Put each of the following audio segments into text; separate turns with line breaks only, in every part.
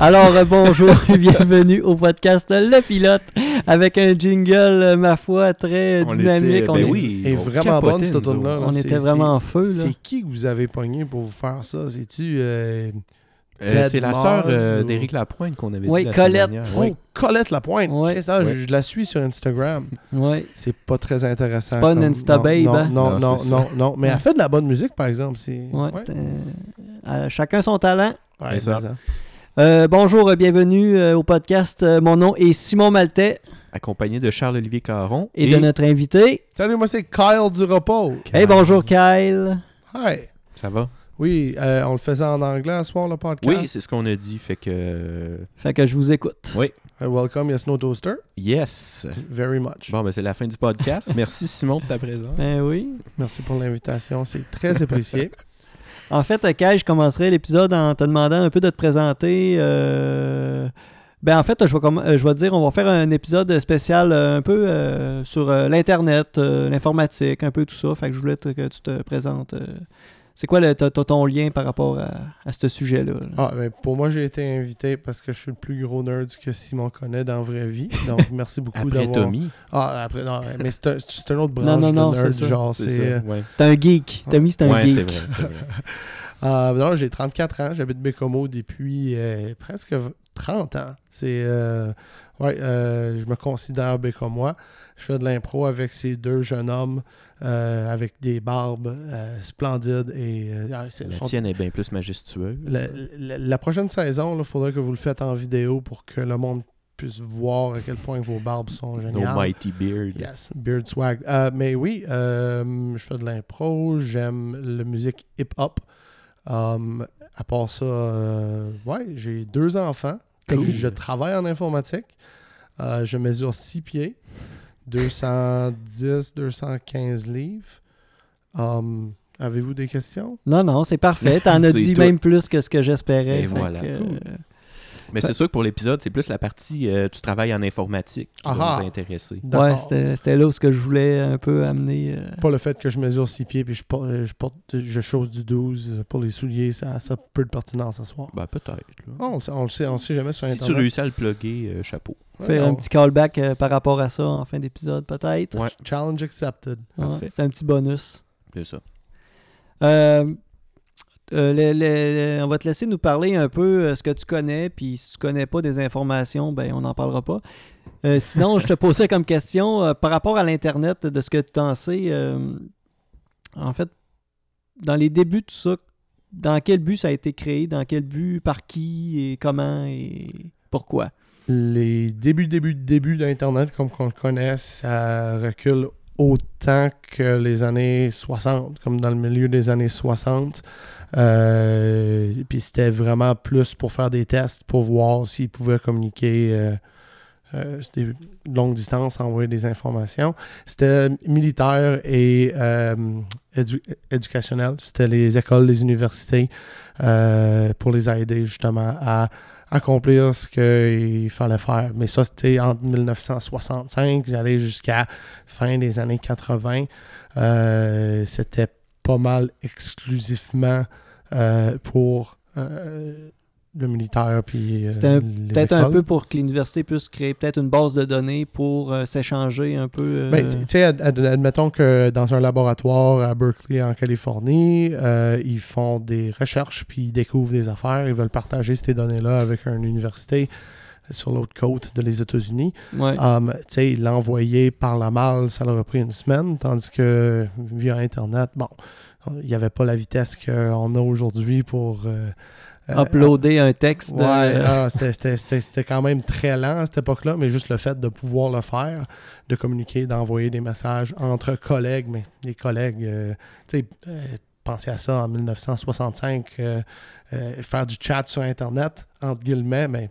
Alors, euh, bonjour et bienvenue au podcast Le Pilote avec un jingle, euh, ma foi, très
On
dynamique.
était-
On
ben
est-
oui,
est
on
vraiment bonne, cette.
On était vraiment en feu, là.
C'est qui que vous avez pogné pour vous faire ça? C'est-tu... euh,
Euh, c'est la sœur euh,
ou-
d'Éric Lapointe qu'on avait
Oui,
dit la
Colette.
dernière.
Oh,
Oui.
Colette Lapointe.
Ouais.
Chris, ah,
Ouais.
je, je la suis sur Instagram.
Ouais.
C'est pas très intéressant.
C'est pas une Insta
non,
babe,
Non,
hein?
non,
Non,
non, non, non. Mais elle fait de la bonne musique, par exemple. C'est...
Ouais, euh, chacun son talent.
Ouais,
ça.
ça.
Euh, bonjour, euh, bienvenue euh, au podcast. Euh, mon nom est Simon Maltais
Accompagné de Charles-Olivier Caron.
et, de notre invité.
Salut, moi c'est Kyle du repos.
Hey, bonjour Kyle.
Hi.
Ça va?
Oui, euh, on le faisait en anglais ce soir, le podcast.
Oui, c'est ce qu'on a dit. Fait que.
Fait que je vous écoute.
Oui.
Welcome, yes, no toaster.
Yes!
Very much.
Bon, ben c'est la fin du podcast. Merci Simon pour ta présence.
Ben oui.
Merci pour l'invitation. C'est très apprécié.
En fait, euh, Kyle, je commencerai l'épisode en te demandant un peu de te présenter. euh, Ben en fait, je vais, euh, je vais te dire, on va faire un épisode spécial euh, un peu euh, sur euh, l'Internet, euh, l'informatique, un peu tout ça. Fait que je voulais que tu te présentes. C'est quoi le, ton lien par rapport à, à ce sujet-là? là?
Ah, ben, pour moi, j'ai été invité parce que je suis le plus gros nerd que Simon connaît dans la vraie vie. Donc, merci beaucoup
Après
d'avoir...
Tommy.
Ah, après, non, mais c'est un, c'est un autre branche
Non, non, non,
de nerd.
c'est.
Genre,
C'est
c'est... euh.
Ouais,
C'est un geek. Tommy, c'est un
ouais
geek.
c'est vrai. c'est vrai.
euh, non, j'ai 34 ans. J'habite Bécomo depuis euh, presque 30 ans. C'est... euh, ouais, euh, je me considère Bécomois. Je fais de l'impro avec ces deux jeunes hommes euh, avec des barbes euh, splendides et... euh, ah, c'est-
La
sont-
tienne est bien plus majestueuse.
La, la- la prochaine saison, il faudrait que vous le faites en vidéo pour que le monde puisse voir à quel point vos barbes sont
No
géniales.
Mighty Beard.
Yes, Beard Swag. Mais oui, je fais de l'impro, j'aime la musique hip-hop. Um, à part ça, ouais, j'ai deux enfants.
Cool.
Je travaille en informatique. Je mesure 6 pieds, 210, 215 livres. Um, Avez-vous des questions?
Non, non, c'est parfait. T'en as dit
tout.
même plus que ce que j'espérais.
Et voilà.
que, euh,
Cool.
Mais c'est sûr que pour l'épisode, c'est plus la partie euh, tu travailles en informatique qui va nous intéresser.
Ouais, c'était c'était là où ce que je voulais un peu amener. euh,
Pas le fait que je mesure 6 pieds puis je porte, je, porte, je chose du 12 pour les souliers, ça, ça a peu de pertinence ce soir.
Ben peut-être.
on, le sait, on le sait, on le sait jamais sur
si tu
Internet.
réussis à le plugger, euh, chapeau.
Faire un petit callback euh, par rapport à ça en fin d'épisode, peut-être.
Ouais,
Challenge accepted.
Ouais, c'est un petit bonus.
c'est ça.
Euh, euh, on va te laisser nous parler un peu euh, ce que tu connais, puis si tu connais pas des informations, ben on n'en parlera pas. Euh, sinon, je te posais comme question euh, par rapport à l'Internet, de ce que tu en sais. euh, en fait, dans les débuts de tout ça, dans quel but ça a été créé, dans quel but, par qui? Et comment? Et pourquoi?
Les débuts, débuts, débuts d'Internet, comme qu'on le connaît, ça recule autant que les années 60, comme dans le milieu des années 60. Euh, puis c'était vraiment plus pour faire des tests, pour voir s'ils pouvaient communiquer euh, euh, c'était longue distance, envoyer des informations. C'était militaire et euh, édu- éducationnel. C'était les écoles, les universités euh, pour les aider justement à accomplir ce qu'il fallait faire. Mais ça, c'était en 1965, j'allais jusqu'à fin des années 80. Euh, c'était pas mal exclusivement euh, pour euh, le militaire puis euh,
C'était Peut-être un peu pour que l'université puisse créer peut-être une base de données pour s'échanger un peu. euh,
Ben, tu sais, ad- ad- admettons que dans un laboratoire à Berkeley, en Californie, ils font des recherches puis ils découvrent des affaires. Ils veulent partager ces données-là avec une université sur l'autre côte de les États-Unis.
ouais.
Um, tu sais, l'envoyer par la malle, ça leur a pris une semaine, tandis que via Internet, bon, il n'y avait pas la vitesse qu'on a aujourd'hui pour. euh, euh,
uploader un texte.
Ouais, ah, c'était- c'était c'était- c'était quand même très lent à cette époque-là, mais juste le fait de pouvoir le faire, de communiquer, d'envoyer des messages entre collègues, mais les collègues, euh, tu sais, euh, pensez à ça en 1965, euh, euh, faire du chat sur Internet, entre guillemets, mais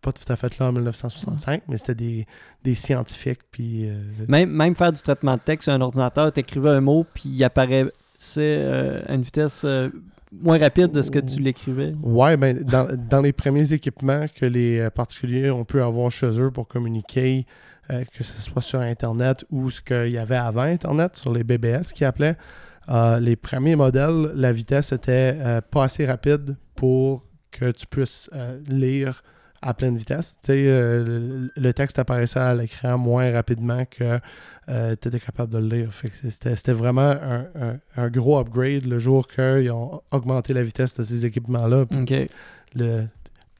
pas tout à fait là en 1965, mais c'était des, des scientifiques, puis... euh,
Même, même faire du traitement de texte sur un ordinateur, tu écrivais un mot, puis il apparaissait euh, à une vitesse euh, moins rapide de ce que tu l'écrivais.
Ouais, ben, dans, dans les premiers équipements que les particuliers ont pu avoir chez eux pour communiquer, que ce soit sur Internet ou ce qu'il y avait avant Internet, sur les BBS qui appelaient, les premiers modèles, la vitesse était pas assez rapide pour que tu puisses lire à pleine vitesse. Tu sais, euh, le, texte apparaissait à l'écran moins rapidement que tu étais capable de le lire. C'était, vraiment un, un- un gros upgrade le jour qu'ils ont augmenté la vitesse de ces équipements-là. Le-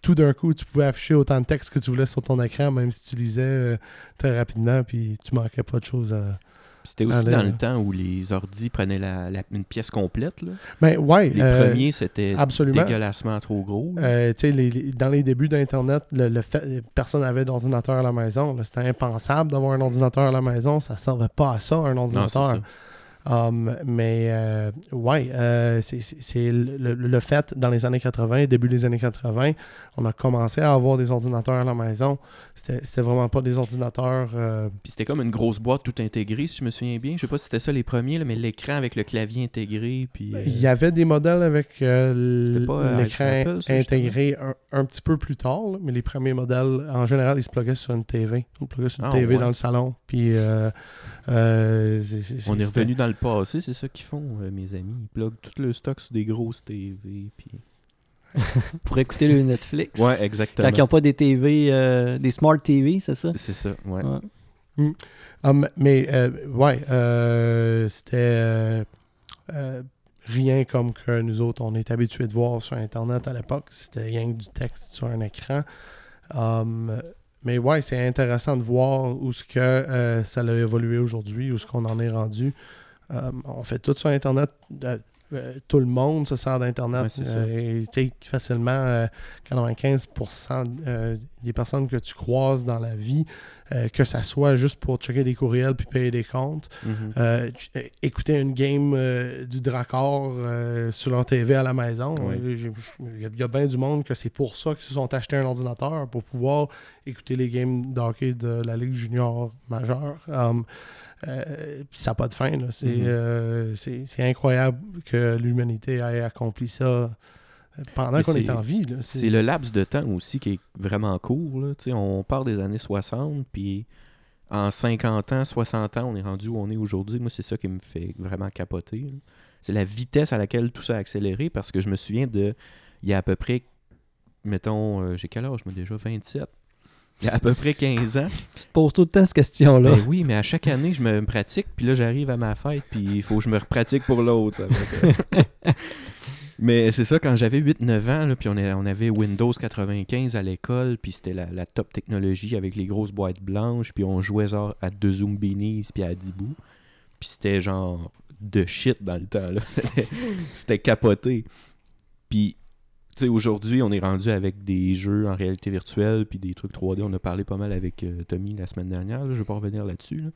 tout d'un coup, tu pouvais afficher autant de texte que tu voulais sur ton écran, même si tu lisais euh, très rapidement, puis tu manquais pas de choses à...
C'était aussi
Allez,
dans le temps où les ordis prenaient la, la- une pièce complète. Là.
Mais ouais,
Les
euh,
premiers, c'était dégueulassement trop gros.
Euh, les- les- dans les débuts d'Internet, le, le fait, personne n'avait d'ordinateur à la maison. C'était impensable d'avoir un ordinateur à la maison. Ça ne servait pas à ça, un ordinateur. Um, mais euh, ouais, euh, c'est- le, le- fait, dans les années 80, début des années 80, on a commencé à avoir des ordinateurs à la maison. C'était vraiment pas des ordinateurs... euh,
Puis c'était comme une grosse boîte tout intégrée, si je me souviens bien. Je sais pas si c'était ça les premiers, là, mais l'écran avec le clavier intégré. Puis,
Il y avait des modèles avec l'écran intégré un, un petit peu plus tard, là, mais les premiers modèles, en général, ils se pluggaient sur une TV. Ils se sur une
Ah,
TV
ouais.
dans le salon. Puis, euh,
on est revenu dans le passé, c'est ça qu'ils font, euh, mes amis. Ils pluguent tout le stock sur des grosses TV. Puis...
Pour écouter le Netflix.
Ouais,
Quand
exactement.
ils n'ont pas des TV, euh, des Smart TV, c'est ça?
C'est ça, ouais.
Ouais.
Hum, mais, euh, ouais, euh, c'était euh, euh, rien comme que nous autres, on est habitués de voir sur Internet à l'époque. C'était rien que du texte sur un écran. Hum, mais ouais, c'est intéressant de voir où ce que euh, ça a évolué aujourd'hui, où ce qu'on en est rendu. Hum, on fait tout sur Internet. Euh, tout le monde se sert d'Internet.
Ouais.
Euh, et, facilement, euh, 95% euh, des personnes que tu croises dans la vie, que ça soit juste pour checker des courriels puis payer des comptes,
Mhm.
écouter une game du Dracor sur leur TV à la maison. Il y a- il y a bien du monde que c'est pour ça qu'ils se sont achetés un ordinateur, pour pouvoir écouter les games d'hockey de la Ligue junior majeure. Um, euh, puis ça n'a pas de fin. là. C'est
Mhm.
euh, c'est- incroyable que l'humanité ait accompli ça euh, pendant qu'on est, en vie.
C'est le laps de temps aussi qui est vraiment court. Là. On part des années 60, puis en 50 ans, 60 ans, on est rendu où on est aujourd'hui. Moi, c'est ça qui me fait vraiment capoter. C'est la vitesse à laquelle tout ça a accéléré, parce que je me souviens de, il y a à peu près, mettons, euh, j'ai quel âge, moi déjà, 27. Il y a à peu près 15 ans.
Tu te poses tout le temps cette question-là.
Ben oui, mais à chaque année, je me pratique, puis là, j'arrive à ma fête, puis il faut que je me repratique pour l'autre. mais c'est ça, quand j'avais 8-9 ans, là, puis on, a- on avait Windows 95 à l'école, puis c'était la, la top technologie avec les grosses boîtes blanches, puis on jouait genre à deux Zumbinis, puis à Dibou. Puis c'était genre de shit dans le temps, là. C'était- capoté. Puis, aujourd'hui, on est rendu avec des jeux en réalité virtuelle, puis des trucs 3D. On a parlé pas mal avec euh, Tommy la semaine dernière, là, je vais pas revenir là-dessus. là.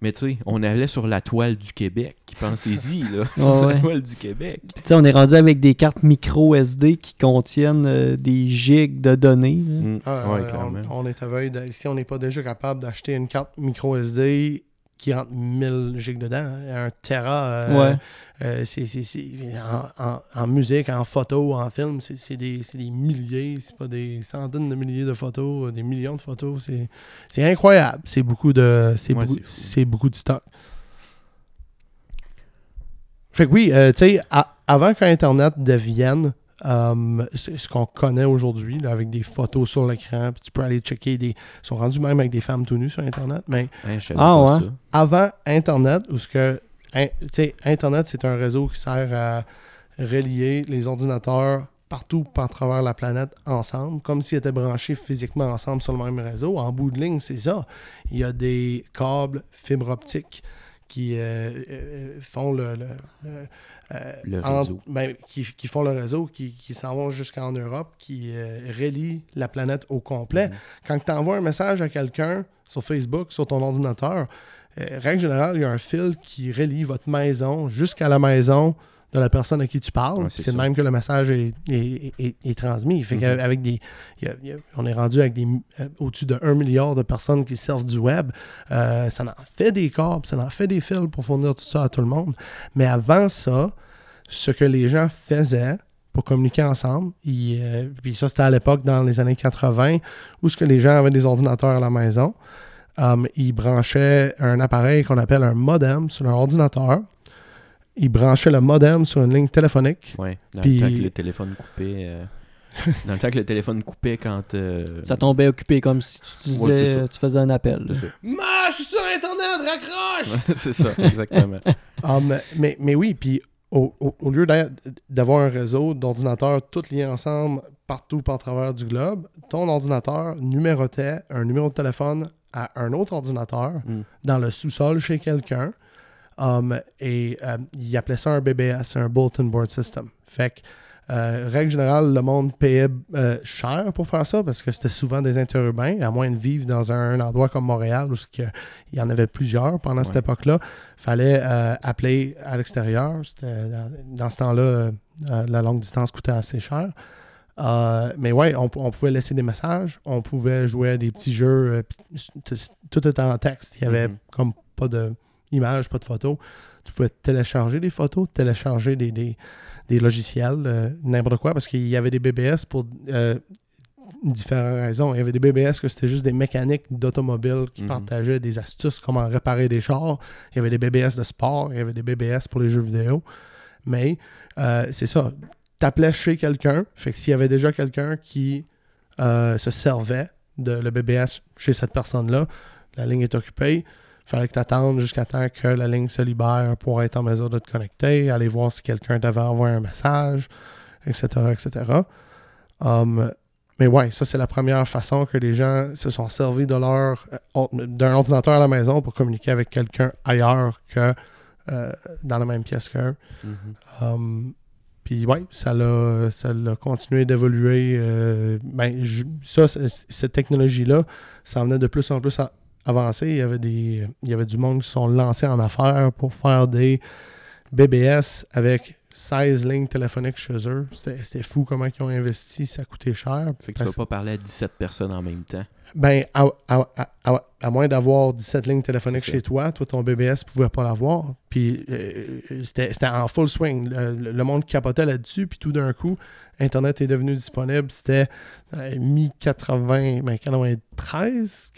Mais tu sais, on allait sur la toile du Québec. Pensez-y, là. Sur
Ouais,
la toile du Québec.
Puis, tu sais, on est rendu avec des cartes micro SD qui contiennent euh, des gigs de données.
Mm,
Ah,
ouais,
euh,
clairement.
on, on est aveugle. de- Si on n'est pas déjà capable d'acheter une carte micro SD qui rentre 1000 gigs dedans, hein, un Tera, euh,
Ouais.
euh, c'est, c'est- c'est- en, en- en musique, en photo, en film, c'est, c'est des, c'est des milliers, c'est pas des centaines de milliers de photos, euh, des millions de photos. C'est, c'est incroyable. C'est beaucoup de, c'est
Ouais,
beaucoup, beaucoup de stock. Fait que oui, euh, tu sais, avant qu'Internet devienne euh, c'est ce qu'on connaît aujourd'hui, avec des photos sur l'écran, puis tu peux aller checker des. Ils sont rendus même avec des femmes tout nues sur Internet, mais
Hein,
Ah,
pas
ouais.
ça.
avant Internet, où ce que. hein, tu sais, Internet, c'est un réseau qui sert à relier les ordinateurs partout par travers la planète ensemble, comme s'ils étaient branchés physiquement ensemble sur le même réseau. En bout de ligne, c'est ça. Il y a des câbles fibre optique qui euh, euh, font le, le- euh,
Le
en-
réseau.
ben, qui, qui font le réseau, qui, qui s'en vont jusqu'en Europe, qui euh, relient la planète au complet.
Mhm.
Quand tu envoies un message à quelqu'un sur Facebook, sur ton ordinateur, règle générale, il y a un fil qui relie votre maison jusqu'à la maison de la personne à qui tu parles.
Ouais, c'est
même que le message est, est- est- est transmis. Fait
Mhm.
qu'avec des, il y a- il y a- on est rendu avec des euh, au-dessus de 1 milliard de personnes qui servent du web. Euh, ça en fait des câbles, ça en fait des fils pour fournir tout ça à tout le monde. Mais avant ça, ce que les gens faisaient pour communiquer ensemble, euh, puis ça c'était à l'époque dans les années 80, où ce que les gens avaient des ordinateurs à la maison, um, ils branchaient un appareil qu'on appelle un modem sur leur ordinateur. Ils branchaient le modem sur une ligne téléphonique.
Ouais, dans
Puis-
le temps que le téléphone coupait. euh, Dans le temps que le téléphone coupait quand. euh,
Ça tombait occupé comme si tu, disais,
Ouais,
tu faisais un appel.
Ma, je suis sur Internet, raccroche!
c'est ça, exactement.
Ah, mais, mais, mais oui, puis au, au- au lieu d'a- d'avoir un réseau d'ordinateurs tous liés ensemble partout par travers du globe, ton ordinateur numérotait un numéro de téléphone à un autre ordinateur
Mm.
dans le sous-sol chez quelqu'un. Um, et euh, il appelait ça un BBS, un Bulletin Board System. Fait que, euh, règle générale, le monde payait euh, cher pour faire ça parce que c'était souvent des interurbains, à moins de vivre dans un endroit comme Montréal où il y en avait plusieurs pendant cette époque-là. fallait euh, appeler à l'extérieur. C'était- Dans, ce temps-là, la longue distance coûtait assez cher. Mais ouais, on, on pouvait laisser des messages, on pouvait jouer à des petits jeux, tout, était en texte. Il y avait
Mhm.
comme pas de images, pas de photos. Tu pouvais télécharger des photos, télécharger des, des, des logiciels, euh, n'importe quoi, parce qu'il y avait des BBS pour euh, différentes raisons. Il y avait des BBS que c'était juste des mécaniques d'automobile qui
Mhm.
partageaient des astuces, comment réparer des chars. Il y avait des BBS de sport, il y avait des BBS pour les jeux vidéo. Mais euh, c'est ça. T'appelais chez quelqu'un. Fait que s'il y avait déjà quelqu'un qui se servait de le BBS chez cette personne-là, la ligne est occupée. Il fallait que tu attendes jusqu'à temps que la ligne se libère pour être en mesure de te connecter, aller voir si quelqu'un t'avait envoyé un message, etc. etc. Um, mais ouais, ça c'est la première façon que les gens se sont servis de leur euh, d'un ordinateur à la maison pour communiquer avec quelqu'un ailleurs que euh, dans la même pièce qu'eux.
Mhm.
Um, puis ouais, ça l'a, ça l'a continué d'évoluer. euh, ben, ça, cette technologie-là, ça en venait de plus en plus à avancer. Il y avait des, il y avait du monde qui se sont lancés en affaires pour faire des BBS avec 16 lignes téléphoniques chez eux. C'était, fou comment ils ont investi, ça coûtait cher.
Fait que tu
Parce-
vas pas parler à 17 personnes en même temps.
ben, à, à- à- à- moins d'avoir 17 lignes téléphoniques chez toi, toi, ton BBS pouvait pas l'avoir. Puis euh, c'était en full swing. Le, monde capotait là-dessus. Puis tout d'un coup, Internet est devenu disponible. C'était euh, mi-80, ben, 93,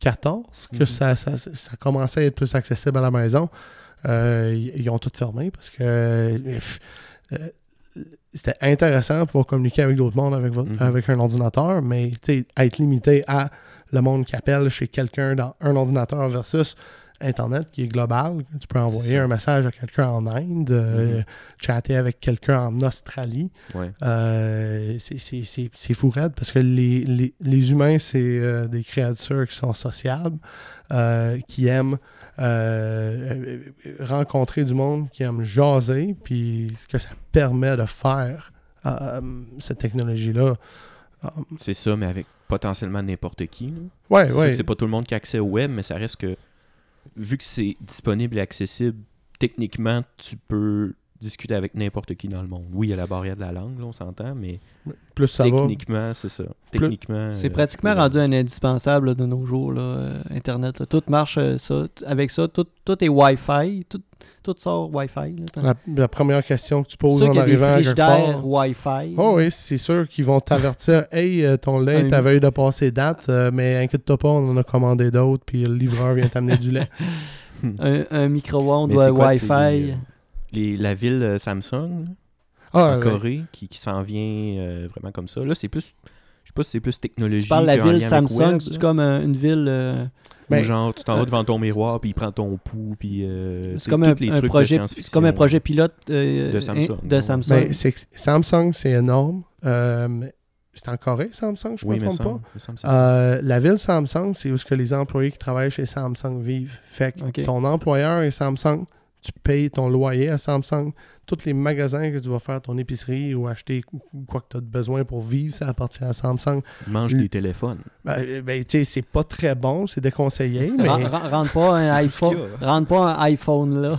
94 que
Mhm.
ça, ça, ça commençait à être plus accessible à la maison. Euh, ils ont tout fermé parce que euh, euh, c'était intéressant de pouvoir communiquer avec d'autres mondes avec, votre-
Mhm.
avec un ordinateur, mais être limité à le monde qui appelle chez quelqu'un dans un ordinateur versus Internet qui est global. Tu peux envoyer un message à quelqu'un en Inde, euh,
Mhm.
chatter avec quelqu'un en Australie.
Ouais.
Euh, c'est- fou raide parce que les, les- les humains, c'est euh, des créatures qui sont sociables, qui aiment rencontrer du monde, qui aiment jaser, puis ce que ça permet de faire, cette technologie-là.
C'est ça, mais avec potentiellement n'importe qui.
ouais, ouais.
c'est pas tout le monde qui a accès au web, mais ça reste que, vu que c'est disponible et accessible, techniquement, tu peux discuter avec n'importe qui dans le monde. Oui, il y a la barrière de la langue, là, on s'entend, mais
Plus ça va.
techniquement, c'est ça. Techniquement.
C'est
euh,
pratiquement
tu-
rendu un indispensable là, de nos jours, là, euh, Internet. là. Tout marche euh, ça, avec ça. Tout, tout est Wi-Fi. Tout, tout sort Wi-Fi. là.
La, la première question que tu poses en
qu'il y a des
arrivant à quelque part.
Wi-Fi.
Oh oui, c'est sûr qu'ils vont t'avertir Hey, euh, ton lait à veille de passer date, euh, mais inquiète-toi pas, on en a commandé d'autres, puis le livreur vient t'amener du lait.
Un, un micro-ondes Wi-Fi?
les, euh, les- la ville Samsung,
Ah,
en
ouais.
Corée, qui, qui s'en vient euh, vraiment comme ça. Là, c'est plus. Je sais pas si c'est plus technologie.
Tu parles de la ville Samsung, c'est comme euh, une ville. euh,
Ben,
Ou genre, tu t'en vas devant ton miroir, puis il prend ton pouls, puis. euh,
c'est comme un,
tous les
un
trucs de
projet. C'est comme un projet pilote euh,
De Samsung,
de
ouais.
Samsung.
Ben, Samsung, c'est énorme. Euh, c'est en Corée, Samsung, je ne
Oui,
me trompe pas. Euh, la ville Samsung, c'est où ce que les employés qui travaillent chez Samsung vivent. Fait que ton employeur est Samsung, tu payes ton loyer à Samsung. Tous les magasins que tu vas faire ton épicerie ou acheter quoi que tu as besoin pour vivre, ça appartient à Samsung. Le-
des téléphones.
Ben, euh, ben, tu sais, c'est pas très bon, c'est déconseillé, mais,
rentre pas un iPhone. Rentre pas un iPhone là.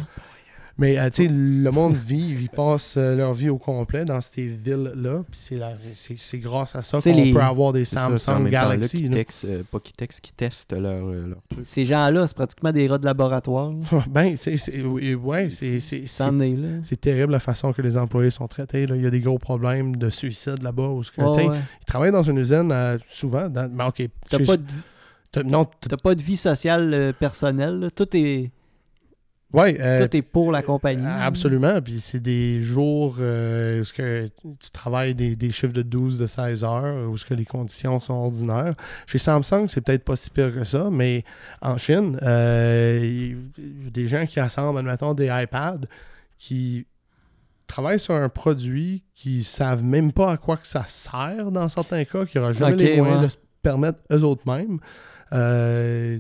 Mais euh, tu sais, le monde vit, ils passent euh, leur vie au complet dans ces villes-là. Puis c'est la- c'est c'est grâce à ça qu'on
les-
peut avoir des
ça,
Samsung
là
Galaxy.
textent, euh, pas textent, qu'ils testent leur, euh, leur truc.
Ces gens-là, c'est pratiquement des rats de laboratoire.
ben, c'est c'est- oui, ouais, c'est c'est- c'est-
C'en est là.
c'est terrible la façon que les employés sont traités. là. Il y a des gros problèmes de suicide là-bas. où ce que,
Ouais,
tu sais,
ouais.
Ils travaillent dans une usine euh, souvent. Dans, ben, ok,
T'as pas, de,
t'as- non, t'as-
t'as pas de vie sociale euh, personnelle. là. Tout est.
Ouais, euh,
Tout est pour la compagnie.
Absolument. Puis c'est des jours euh, où ce que tu travailles des, des chiffres de 12, de 16 heures, où ce que les conditions sont ordinaires. Chez Samsung, c'est peut-être pas si pire que ça, mais en Chine, euh, il y a des gens qui assemblent, admettons, des iPads qui travaillent sur un produit qui savent même pas à quoi que ça sert dans certains cas, qui n'aura jamais
Ok,
les moyens
ouais.
de se permettre eux autres mêmes. Euh,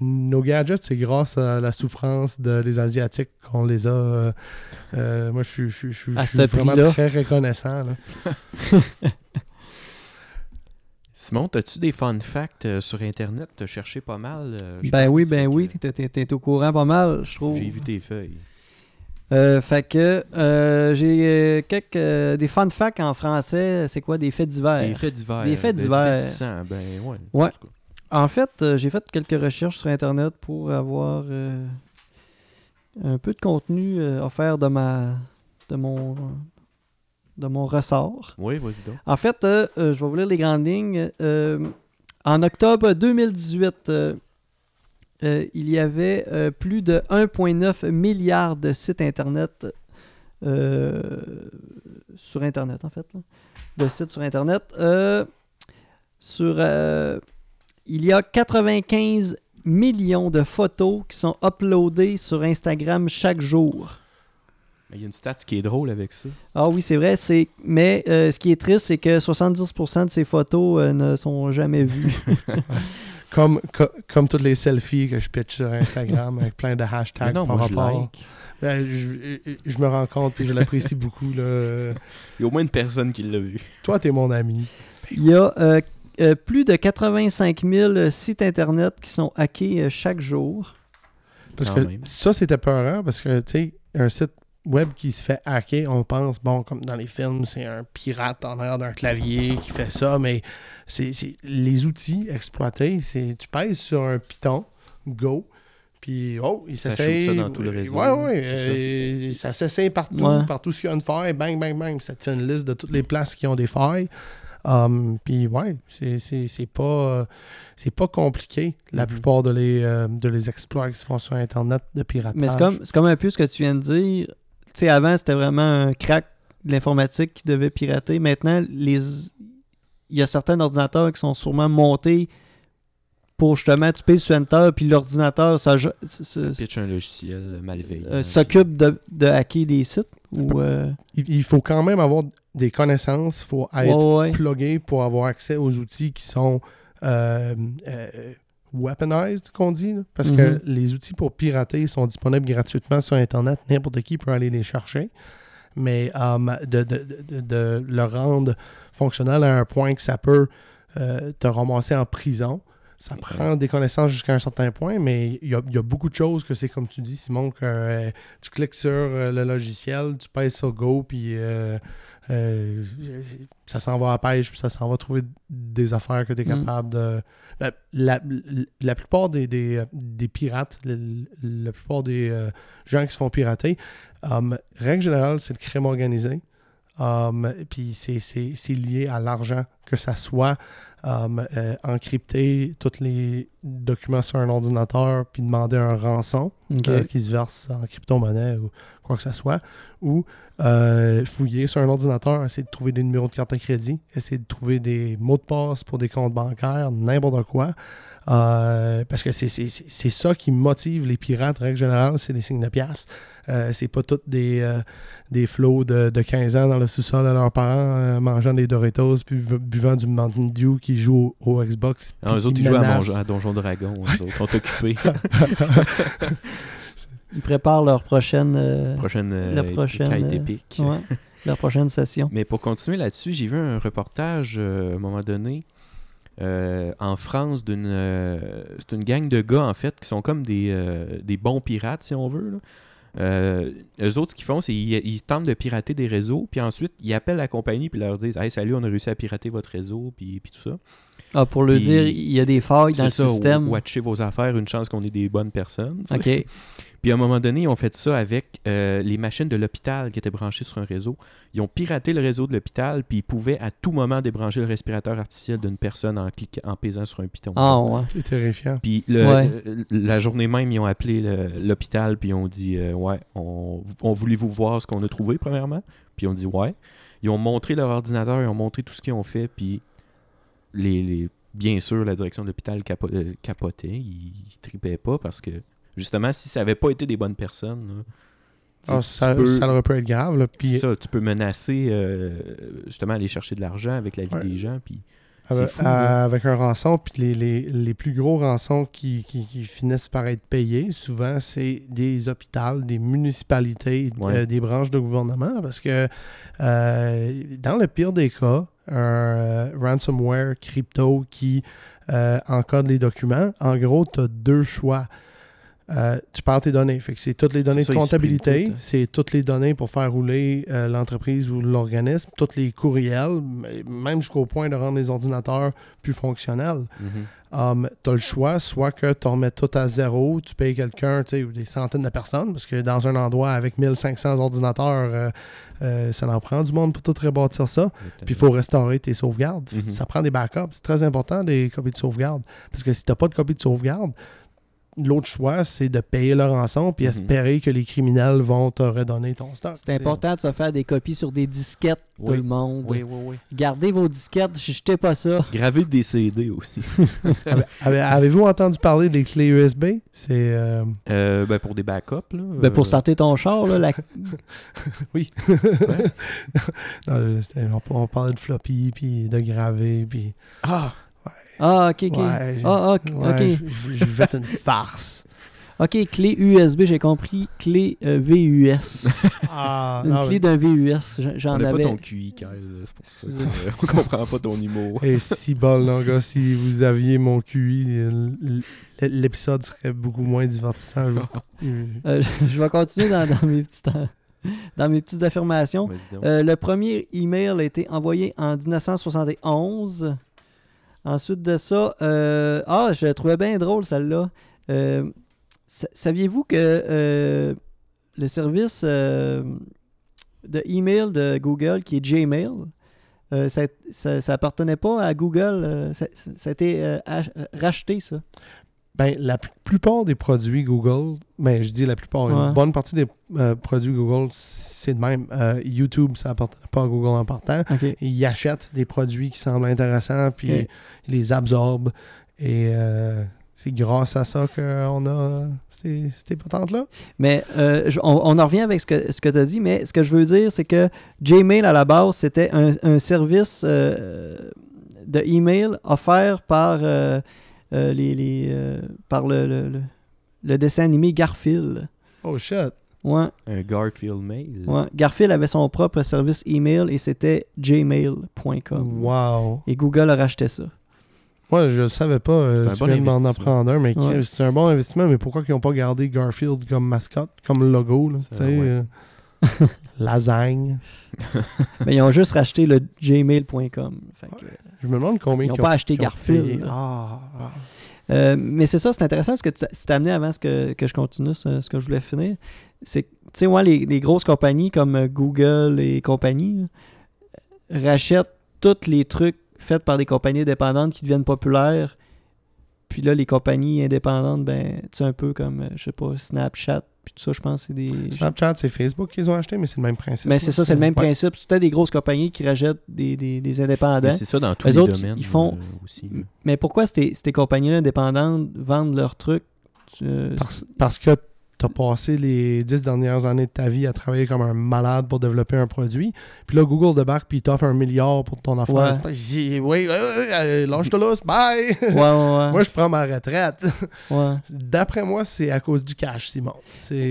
nos, gadgets, c'est grâce à la souffrance de, des Asiatiques qu'on les a. euh, euh, moi, je suis- vraiment très reconnaissant. là.
Simon, as-tu des fun facts euh, sur Internet? T'as cherché pas mal? euh,
Ben oui, ben oui,
que
t'es t'es au courant pas mal, je trouve.
J'ai vu tes feuilles.
Euh, fait que euh, j'ai quelques euh, des fun facts en français, c'est quoi des faits divers?
Des faits divers.
Des faits
ben,
divers.
divertissants, Ben ouais.
Ouais.
En
fait, euh, j'ai fait quelques recherches sur internet pour avoir euh, un peu de contenu euh, offert de ma de mon de mon ressort.
Oui, vas-y donc.
En fait, je vais vous lire les grandes lignes. En octobre 2018, euh, euh, il y avait plus de 1,9 milliard de sites Internet euh, sur Internet, en fait. là. De sites sur Internet. Sur, euh, il y a 95 millions de photos qui sont uploadées sur Instagram chaque jour.
Mais Il y a une stat qui est drôle avec ça.
Ah oui, c'est vrai. C'est... Mais euh, ce qui est triste, c'est que 70% de ces photos euh, ne sont jamais vues.
Comme, co- comme toutes les selfies que je pitch sur Instagram avec plein de
Mais
hashtags
non,
par
moi je
rapport.
like.
Ben, je, je me rends compte puis je l'apprécie beaucoup. Là.
Il y a au moins une personne qui l'a vu.
Toi, t'es mon ami.
Il y a euh, euh, plus de 85 000 sites Internet qui sont hackés euh, chaque jour.
Parce
Quand
que
même.
ça, c'était peurant parce que, tu sais, un site web qui se fait hacker, on pense, bon, comme dans les films, c'est un pirate en arrière d'un clavier qui fait ça, mais c'est c'est- les outils exploités, c'est tu pèses sur un piton, go, puis oh, il s'essaye.
ça dans tout le réseau,
Ouais, ouais, euh, ça s'essaye partout,
Ouais.
partout ce qu'il y a une faille, bang, bang, bang, ça te fait une liste de toutes les places qui ont des failles. Um, puis ouais, c'est- c'est c'est pas, euh, c'est pas compliqué, la
Mhm.
plupart de les, euh, de les exploits qui se font sur Internet de piratage.
Mais c'est comme, c'est comme un peu ce que tu viens de dire. Tu sais, avant, c'était vraiment un crack de l'informatique qui devait pirater. Maintenant, les... il y a certains ordinateurs qui sont sûrement montés pour justement, tu payes sur Enter, puis l'ordinateur ça,
Ça
ça-
pitch un logiciel malveillant.
euh, s'occupe de, de hacker des sites. Ou, euh,
il faut quand même avoir des connaissances, il faut être
ouais, ouais.
plugué pour avoir accès aux outils qui sont euh, euh, weaponized, qu'on dit. là. Parce que les outils pour pirater sont disponibles gratuitement sur Internet. N'importe qui peut aller les chercher. Mais um, de, de, de- de le rendre fonctionnel à un point que ça peut euh, te ramasser en prison, ça prend des connaissances jusqu'à un certain point, mais il y a, y a beaucoup de choses que c'est comme tu dis, Simon, que euh, tu cliques sur euh, le logiciel, tu pèses sur Go, puis euh, euh, ça s'en va à la pêche, puis ça s'en va trouver des affaires que tu es
Mm.
capable de. Ben, la, la plupart des, des, des pirates, la, la plupart des euh, gens qui se font pirater, um, règle générale, c'est le crime organisé. Um, puis c'est lié à l'argent, que ça soit um, euh, encrypter tous les documents sur un ordinateur, puis demander un rançon euh, qui se verse en crypto-monnaie ou quoi que ce soit, ou euh, fouiller sur un ordinateur, essayer de trouver des numéros de carte de crédit, essayer de trouver des mots de passe pour des comptes bancaires, n'importe quoi. Euh, parce que c'est c'est- c'est- c'est ça qui motive les pirates, en règle générale, c'est des signes de pièces. Euh, c'est pas tous des, euh, des flots de, de 15 ans dans le sous-sol de leurs parents, euh, mangeant des Doritos, puis bu- buvant du Mountain Dew qui jouent au, au Xbox.
Eux autres,
qui
ils jouent à, à Donjon Dragon. Eux autres sont occupés.
Ils préparent leur prochaine, euh,
prochaine euh,
La prochaine,
quête
euh,
épique.
ouais, leur prochaine session.
Mais pour continuer là-dessus, j'ai vu un reportage euh, à un moment donné euh, en France d'une. euh, c'est une gang de gars, en fait, qui sont comme des, euh, des bons pirates, si on veut. Là. Eux autres, ce qu'ils font, c'est qu'ils ils tentent de pirater des réseaux, puis ensuite, ils appellent la compagnie, puis leur disent Hey, salut, on a réussi à pirater votre réseau, puis, puis tout ça.
Ah, pour le
Puis-
dire, il y a des failles dans
C'est
le
ça,
système.
watcher vos affaires, une chance qu'on est des bonnes personnes.
OK.
Puis à un moment donné, ils ont fait ça avec euh, les machines de l'hôpital qui étaient branchées sur un réseau. Ils ont piraté le réseau de l'hôpital, puis ils pouvaient à tout moment débrancher le respirateur artificiel d'une personne en, cliquant, en pesant sur un piton.
Ah, ouais.
C'est terrifiant.
Puis le-
Ouais.
le- la journée même, ils ont appelé l'hôpital, puis ils ont dit euh, Ouais, on, on voulait-vous voir ce qu'on a trouvé, premièrement? Puis ils ont dit Ouais. Ils ont montré leur ordinateur, ils ont montré tout ce qu'ils ont fait, puis les, les- bien sûr, la direction de l'hôpital capo- euh, capotait. Ils, ils tripaient pas parce que, justement, si ça avait pas été des bonnes personnes, là,
Ah, ça,
peux-
ça aurait pu être grave. Là,
ça, tu peux menacer, euh, justement, aller chercher de l'argent avec la vie
Ouais.
des gens, puis
avec,
fou, là.
euh, avec un rançon, puis les, les, les plus gros rançons qui, qui, qui finissent par être payés, souvent, c'est des hôpitaux, des municipalités,
Ouais.
euh, des branches de gouvernement, parce que euh, dans le pire des cas, un euh, ransomware crypto qui encode les documents, en gros, tu as deux choix. Euh, tu perds tes données. Fait que c'est toutes les données
ça,
de comptabilité,
hein.
c'est toutes les données pour faire rouler euh, l'entreprise ou l'organisme, tous les courriels, même jusqu'au point de rendre les ordinateurs plus fonctionnels.
Mhm.
tu as le choix, soit que tu remets tout à zéro, tu payes quelqu'un, tu sais, ou des centaines de personnes, parce que dans un endroit avec 1500 ordinateurs, euh, ça en prend du monde pour tout rebâtir ça. Puis il faut restaurer tes sauvegardes.
Mhm.
Ça prend des backups. C'est très important, des copies de sauvegarde. Parce que si tu n'as pas de copie de sauvegarde, l'autre choix, c'est de payer le rançon puis
Mhm.
espérer que les criminels vont te redonner ton stock.
C'est important de se faire des copies sur des disquettes, tout
Oui.
le monde.
Oui, oui, oui.
Gardez vos disquettes, jetez pas ça.
Graver des CD aussi.
Avez- avez- Avez-vous entendu parler des clés USB? C'est... euh,
Euh, ben, pour des backups, là.
Ben, pour
euh,
starter ton char, là, la-
Oui. Non, on parlait de floppy, puis de gravé, puis...
Ah!
Ah, ok, ok.
Ouais,
ah, ok,
ouais,
ok.
je- vais être une farce.
Ok, clé USB, j'ai compris. Clé euh, VUS.
Ah,
Une
non,
clé d'un VUS.
On
J'en
n'a pas
avais.
ton QI, Kyle, là, c'est pour ça euh, on comprend pas ton humour.
Et si bol, non, gars, si vous aviez mon QI, l'épisode serait beaucoup moins divertissant. je-
Euh, je vais continuer dans, dans mes petites, dans mes petites affirmations. Euh, le premier email a été envoyé en 1971. Ensuite de ça, euh, ah, je la trouvais bien drôle celle-là. Euh, sa- Saviez-vous que euh, le service de email de Google, qui est Gmail, ça, appartenait pas à Google, ça, a été ach- racheté, ça?
Ben, la pl- plupart des produits Google, ben, je dis la plupart,
Ouais.
une bonne partie des euh, produits Google, c'est de même. Euh, YouTube, ça appartient pas à Google en partant. Ils achètent des produits qui semblent intéressants, puis ils les absorbent. Et euh, c'est grâce à ça qu'on a ces, ces patentes-là.
Mais euh, je- on, on en revient avec ce que, ce que tu as dit, mais ce que je veux dire, c'est que Gmail, à la base, c'était un, un service euh, de email offert par, euh, euh, les, les, euh, par le, le, le- le dessin animé Garfield.
Oh shit.
Ouais,
Un Garfield Mail.
ouais. Garfield avait son propre service email et c'était gmail.com.
Wow.
Et Google a racheté ça.
Moi, je le savais pas. euh,
C'est un
tu
bon
viens de m'en
investissement.
apprendre un, mais
Ouais.
C'est un bon investissement. Mais pourquoi ils n'ont pas gardé Garfield comme mascotte, comme logo? Là,
Ça,
tu sais,
ouais.
euh, lasagne.
Mais ils ont juste racheté le gmail.com. Fait que,
Je me demande combien
Ils ont
qu'ils
pas acheté Garfield.
Ah, ah.
Euh, mais c'est ça, c'est intéressant ce que tu t'es amené avant ce que, que je continue ce, ce que je voulais finir. C'est que, tu sais, moi, les, les grosses compagnies comme euh, Google et compagnie là, rachètent tous les trucs faits par des compagnies indépendantes qui deviennent populaires. Puis là, les compagnies indépendantes, ben, tu sais, un peu comme, euh, je sais pas, Snapchat, puis tout ça, je pense, c'est des.
Snapchat, c'est Facebook qu'ils ont acheté, mais c'est le même principe.
Mais c'est ça, c'est le même
Ouais.
principe. C'est peut-être des grosses compagnies qui rachètent des, des, des indépendants.
C'est ça dans tous les
autres,
domaines
ils font-
euh, aussi.
Mais pourquoi ces, ces compagnies indépendantes vendent leurs trucs euh,
Parce, parce que tu as passé les dix dernières années de ta vie à travailler comme un malade pour développer un produit. Puis là, Google débarque puis t'offre un milliard pour ton affaire.
Ouais.
Oui, oui, oui, lâche-toi là, bye!
Ouais, ouais, ouais.
moi, je prends ma retraite. D'après moi, c'est à cause du cash, Simon.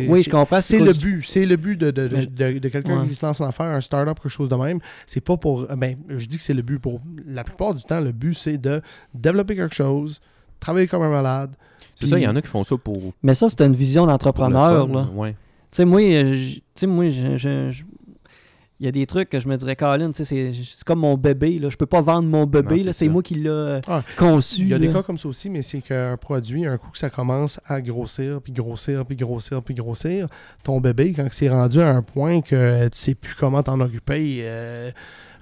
Oui, je comprends.
C'est le but. C'est le but de, de, de, de- de quelqu'un qui se lance en affaires, un start-up, quelque chose de même. C'est pas pour. Ben, je dis que c'est le but. Pour la plupart du temps, le but, c'est de développer quelque chose, travailler comme un malade.
C'est ça, il y en a qui font ça pour.
Mais ça, c'est une vision d'entrepreneur.
Ouais.
Tu sais, moi, euh, je- il y a des trucs que je me dirais, Colin, tu sais, c'est c'est comme mon bébé. Là. Je peux pas vendre mon bébé.
C'est
moi qui l'a euh,
Ah,
conçu.
Il y a des cas comme ça aussi, mais c'est qu'un produit, un coup que ça commence à grossir, puis grossir, puis grossir, puis grossir, ton bébé, quand c'est rendu à un point que tu sais plus comment t'en occuper, euh,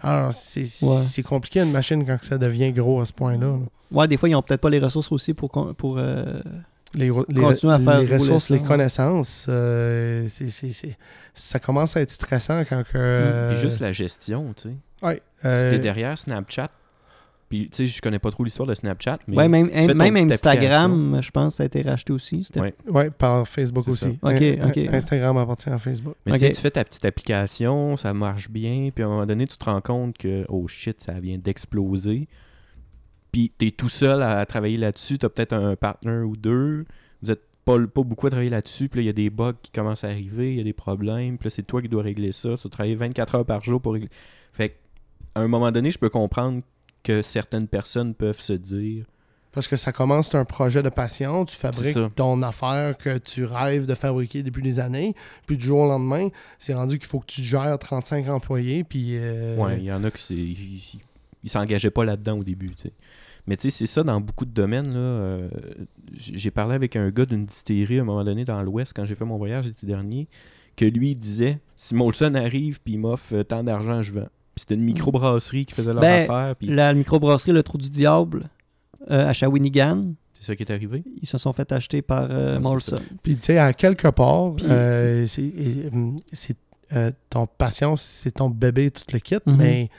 alors c'est
Ouais.
compliqué une machine quand ça devient gros à ce point-là. là.
Ouais, des fois, ils ont peut-être pas les ressources aussi pour. con- pour euh,
Les,
Continuer à faire
les ressources,
ça,
les
ouais.
connaissances, euh, c'est- c'est- c'est- ça commence à être stressant quand que...
Puis juste la gestion, tu sais.
ouais,
Si
euh,
t'es derrière Snapchat, puis tu sais, je connais pas trop l'histoire de Snapchat, mais
ouais, même,
fais ton
même Instagram, je pense, ça a été racheté aussi.
Ouais.
ouais, par Facebook aussi.
ça. Ok,
In-
ok.
Instagram appartient à Facebook.
Mais tu sais,
Ok.
tu fais ta petite application, ça marche bien, puis à un moment donné, tu te rends compte que, oh shit, ça vient d'exploser. Puis t'es tout seul à travailler là-dessus, t'as peut-être un partner ou deux, vous êtes pas, pas beaucoup à travailler là-dessus, puis là, il y a des bugs qui commencent à arriver, il y a des problèmes, puis là, c'est toi qui dois régler ça, tu dois travailler 24 heures par jour pour régler. Fait à un moment donné, je peux comprendre que certaines personnes peuvent se dire
Parce que ça commence, c'est un projet de passion. Tu fabriques ton affaire que tu rêves de fabriquer depuis des années. Puis du jour au lendemain, c'est rendu qu'il faut que tu gères 35 employés. Puis. euh,
Ouais, il y en a qui ils s'engageaient pas là-dedans au début, tu sais. Mais tu sais, c'est ça dans beaucoup de domaines. Là, euh, j'ai parlé avec un gars d'une distillerie à un moment donné dans l'Ouest quand j'ai fait mon voyage l'été dernier, que lui disait si Molson arrive puis il m'offre euh, tant d'argent, je vends. Puis c'était une microbrasserie qui faisait leur
Ben,
affaire, puis
La microbrasserie Le Trou du Diable euh, à Shawinigan,
c'est ça qui est arrivé?
ils se sont fait acheter par euh,
Ouais,
Molson.
Puis tu sais, à quelque part, euh, c'est ton passion, c'est ton bébé, tout le kit.
Mhm.
Mais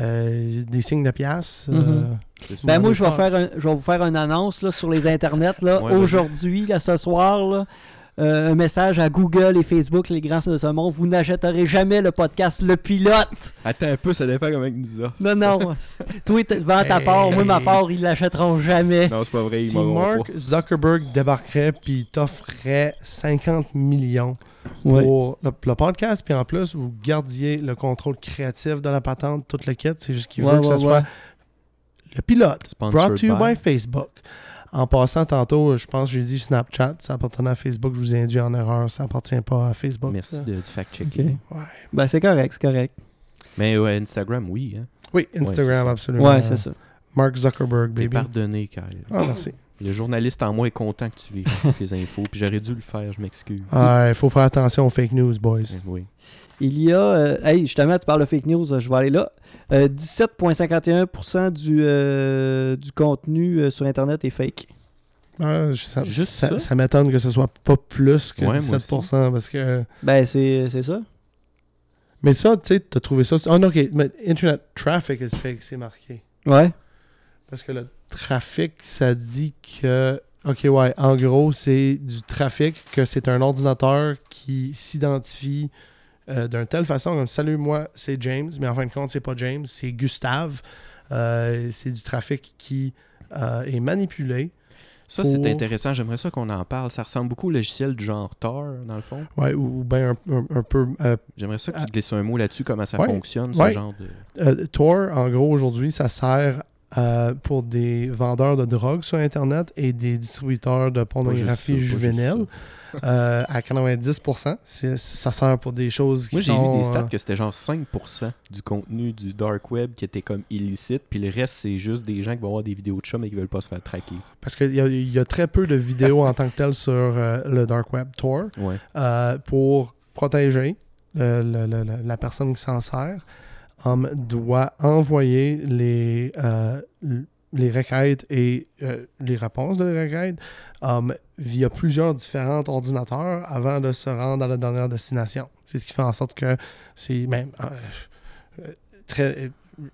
euh, des signes de pièces.
Mhm.
euh.
Ben moi, je vais, faire un- je vais vous faire une annonce là, sur les internets là,
Ouais, vas-y.
aujourd'hui, là, ce soir. là. Euh, un message à Google et Facebook, les grands de ce monde. Vous n'achèterez jamais le podcast Le Pilote.
Attends un peu, ça dépend comment il nous a.
Non, non. Toi, vends ta part. Moi, ma part, ils l'achèteront jamais.
Non, c'est pas vrai, ils
si Mark
pas.
Zuckerberg débarquerait puis t'offrait 50 millions
Ouais.
pour le, le podcast, puis en plus, vous gardiez le contrôle créatif de la patente, toute le kit. C'est juste qu'il
Ouais,
veut que
ouais,
ça soit le pilote.
Sponsored
Brought to you
by.
by Facebook. En passant tantôt, je pense que j'ai dit Snapchat, ça appartenait à Facebook, je vous ai induit en erreur, ça appartient pas à Facebook.
Merci
ça.
de.
Ok.
Ouais.
Ben, c'est correct, c'est correct.
Mais ouais, Instagram, oui. Hein.
Oui, Instagram, absolument.
Ouais, c'est ça.
Mark Zuckerberg, baby.
pardonné, Kyle.
Ah, merci.
Le journaliste en moi est content que tu vives toutes les infos. Puis j'aurais dû le faire, je m'excuse.
Il faut faire attention aux fake news, boys.
Oui.
Il y a. euh, hey, justement, tu parles de fake news, euh, je vais aller là. Euh, 17,51% du, euh, du contenu euh, sur Internet est fake.
Ah, je- ça
Juste
ça,
ça?
ça m'étonne que ce soit pas plus que
Ouais, moi
17%, parce que...
Ben, c'est c'est ça.
Mais ça, tu sais, t'as trouvé ça... Oh non, ok, mais Internet Traffic is fake, c'est marqué.
Ouais.
Parce que le trafic, ça dit que. Ok, ouais. En gros, c'est du trafic, que c'est un ordinateur qui s'identifie euh, d'une telle façon comme Salut, moi, c'est James, mais en fin de compte, c'est pas James, c'est Gustave. Euh, c'est du trafic qui euh, est manipulé.
Ça, c'est intéressant. J'aimerais ça qu'on en parle. Ça ressemble beaucoup au logiciel du genre Tor, dans le fond.
Ouais, ou, ou bien un, un- un peu.
J'aimerais ça que tu glisses un mot là-dessus, comment ça
Ouais.
fonctionne,
Ouais.
ce genre de...
Tor, en gros, aujourd'hui, ça sert euh, pour des vendeurs de drogue sur Internet et des distributeurs de pornographie juvénile. Euh, à 90%. C'est- Ça sert pour des choses qui
Moi, j'ai
sont...
lu des stats
euh,
que c'était genre 5% du contenu du dark web qui était comme illicite, puis le reste, c'est juste des gens qui vont avoir des vidéos de chum et qui veulent pas se faire traquer.
parce qu'il y, a- il y a très peu de vidéos en tant que telles sur euh, le dark web Tor
Ouais.
pour protéger le- le- le- la personne qui s'en sert. Doit envoyer les, euh, les requêtes et euh, les réponses de requêtes hum, via plusieurs différents ordinateurs avant de se rendre à la dernière destination. C'est ce qui fait en sorte que c'est même euh, très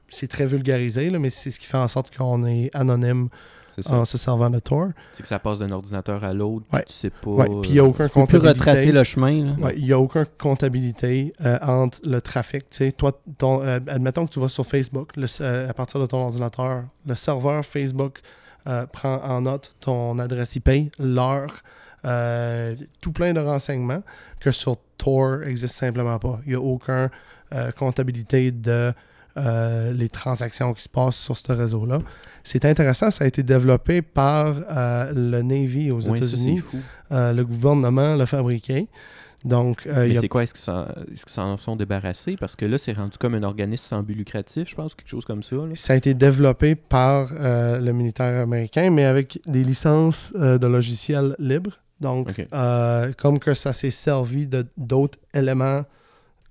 c'est très vulgarisé, là, mais c'est ce qui fait en sorte qu'on est anonyme
C'est ça.
en se servant de Tor.
C'est que ça passe d'un ordinateur à l'autre, puis
Ouais.
tu sais pas...
Ouais, puis il n'y a aucun
Tu peux plus
comptabilité.
retracer le chemin. là.
Ouais, il n'y a aucune comptabilité euh, entre le trafic. Tu sais, toi, ton, euh, admettons que tu vas sur Facebook, le- euh, à partir de ton ordinateur, le serveur Facebook euh, prend en note ton adresse IP, l'heure, euh, tout plein de renseignements que sur Tor n'existe simplement pas. Il n'y a aucune euh, comptabilité de euh, les transactions qui se passent sur ce réseau-là. C'est intéressant, ça a été développé par euh, le Navy aux États-Unis. Euh, le gouvernement l'a fabriqué. Donc, euh,
Mais
a
c'est quoi? Est-ce qu'ils s'en sont débarrassés? Parce que là, c'est rendu comme un organisme sans but lucratif, je pense, quelque chose comme ça. là.
Ça a été développé par euh, le militaire américain, mais avec des licences euh, de logiciels libres. Donc, comme que ça s'est servi de d'autres éléments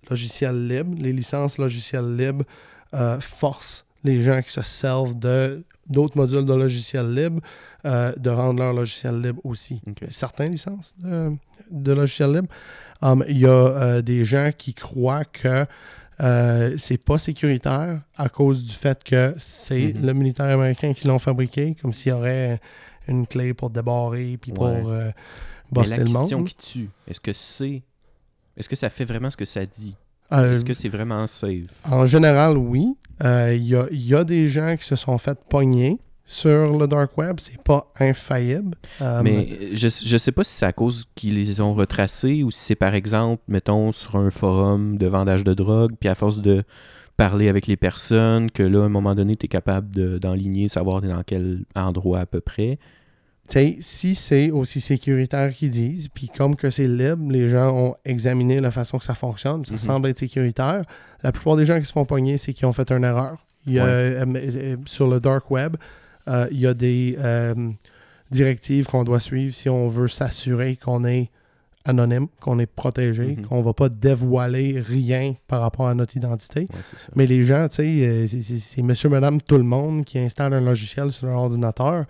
logiciels libres, les licences logiciels libres euh, forcent les gens qui se servent de d'autres modules de logiciels libres euh, de rendre leur logiciel libre aussi.
Ok.
Certaines licences de, de logiciels libres. Um, Il y a euh, des gens qui croient que euh, c'est pas sécuritaire à cause du fait que c'est
Mhm.
le militaire américain qui l'ont fabriqué, comme s'il y aurait une clé pour débarrer puis pour
Ouais. Mais
buster
la
le
question
monde.
qui tue, est-ce que c'est... Est-ce que ça fait vraiment ce que ça dit?
Euh,
Est-ce que c'est vraiment safe?
En général, oui. Euh, Il y, a, il y a des gens qui se sont fait pogner sur le dark web. C'est pas infaillible. Euh,
Mais je, je sais pas si c'est à cause qu'ils les ont retracés ou si c'est par exemple, mettons, sur un forum de vendage de drogue, puis à force de parler avec les personnes, que là, à un moment donné, tu es capable de- d'enligner, savoir dans quel endroit à peu près.
Si c'est aussi sécuritaire qu'ils disent, puis comme que c'est libre, les gens ont examiné la façon que ça fonctionne, ça
Mhm.
semble être sécuritaire. La plupart des gens qui se font pogner, c'est qu'ils ont fait une erreur. Il y a,
Ouais.
euh, euh, sur le dark web, euh, il y a des euh, directives qu'on doit suivre si on veut s'assurer qu'on est anonyme, qu'on est protégé,
Mhm.
qu'on va pas dévoiler rien par rapport à notre identité.
Ouais.
Mais les gens, c'est monsieur, madame, tout le monde qui installe un logiciel sur leur ordinateur.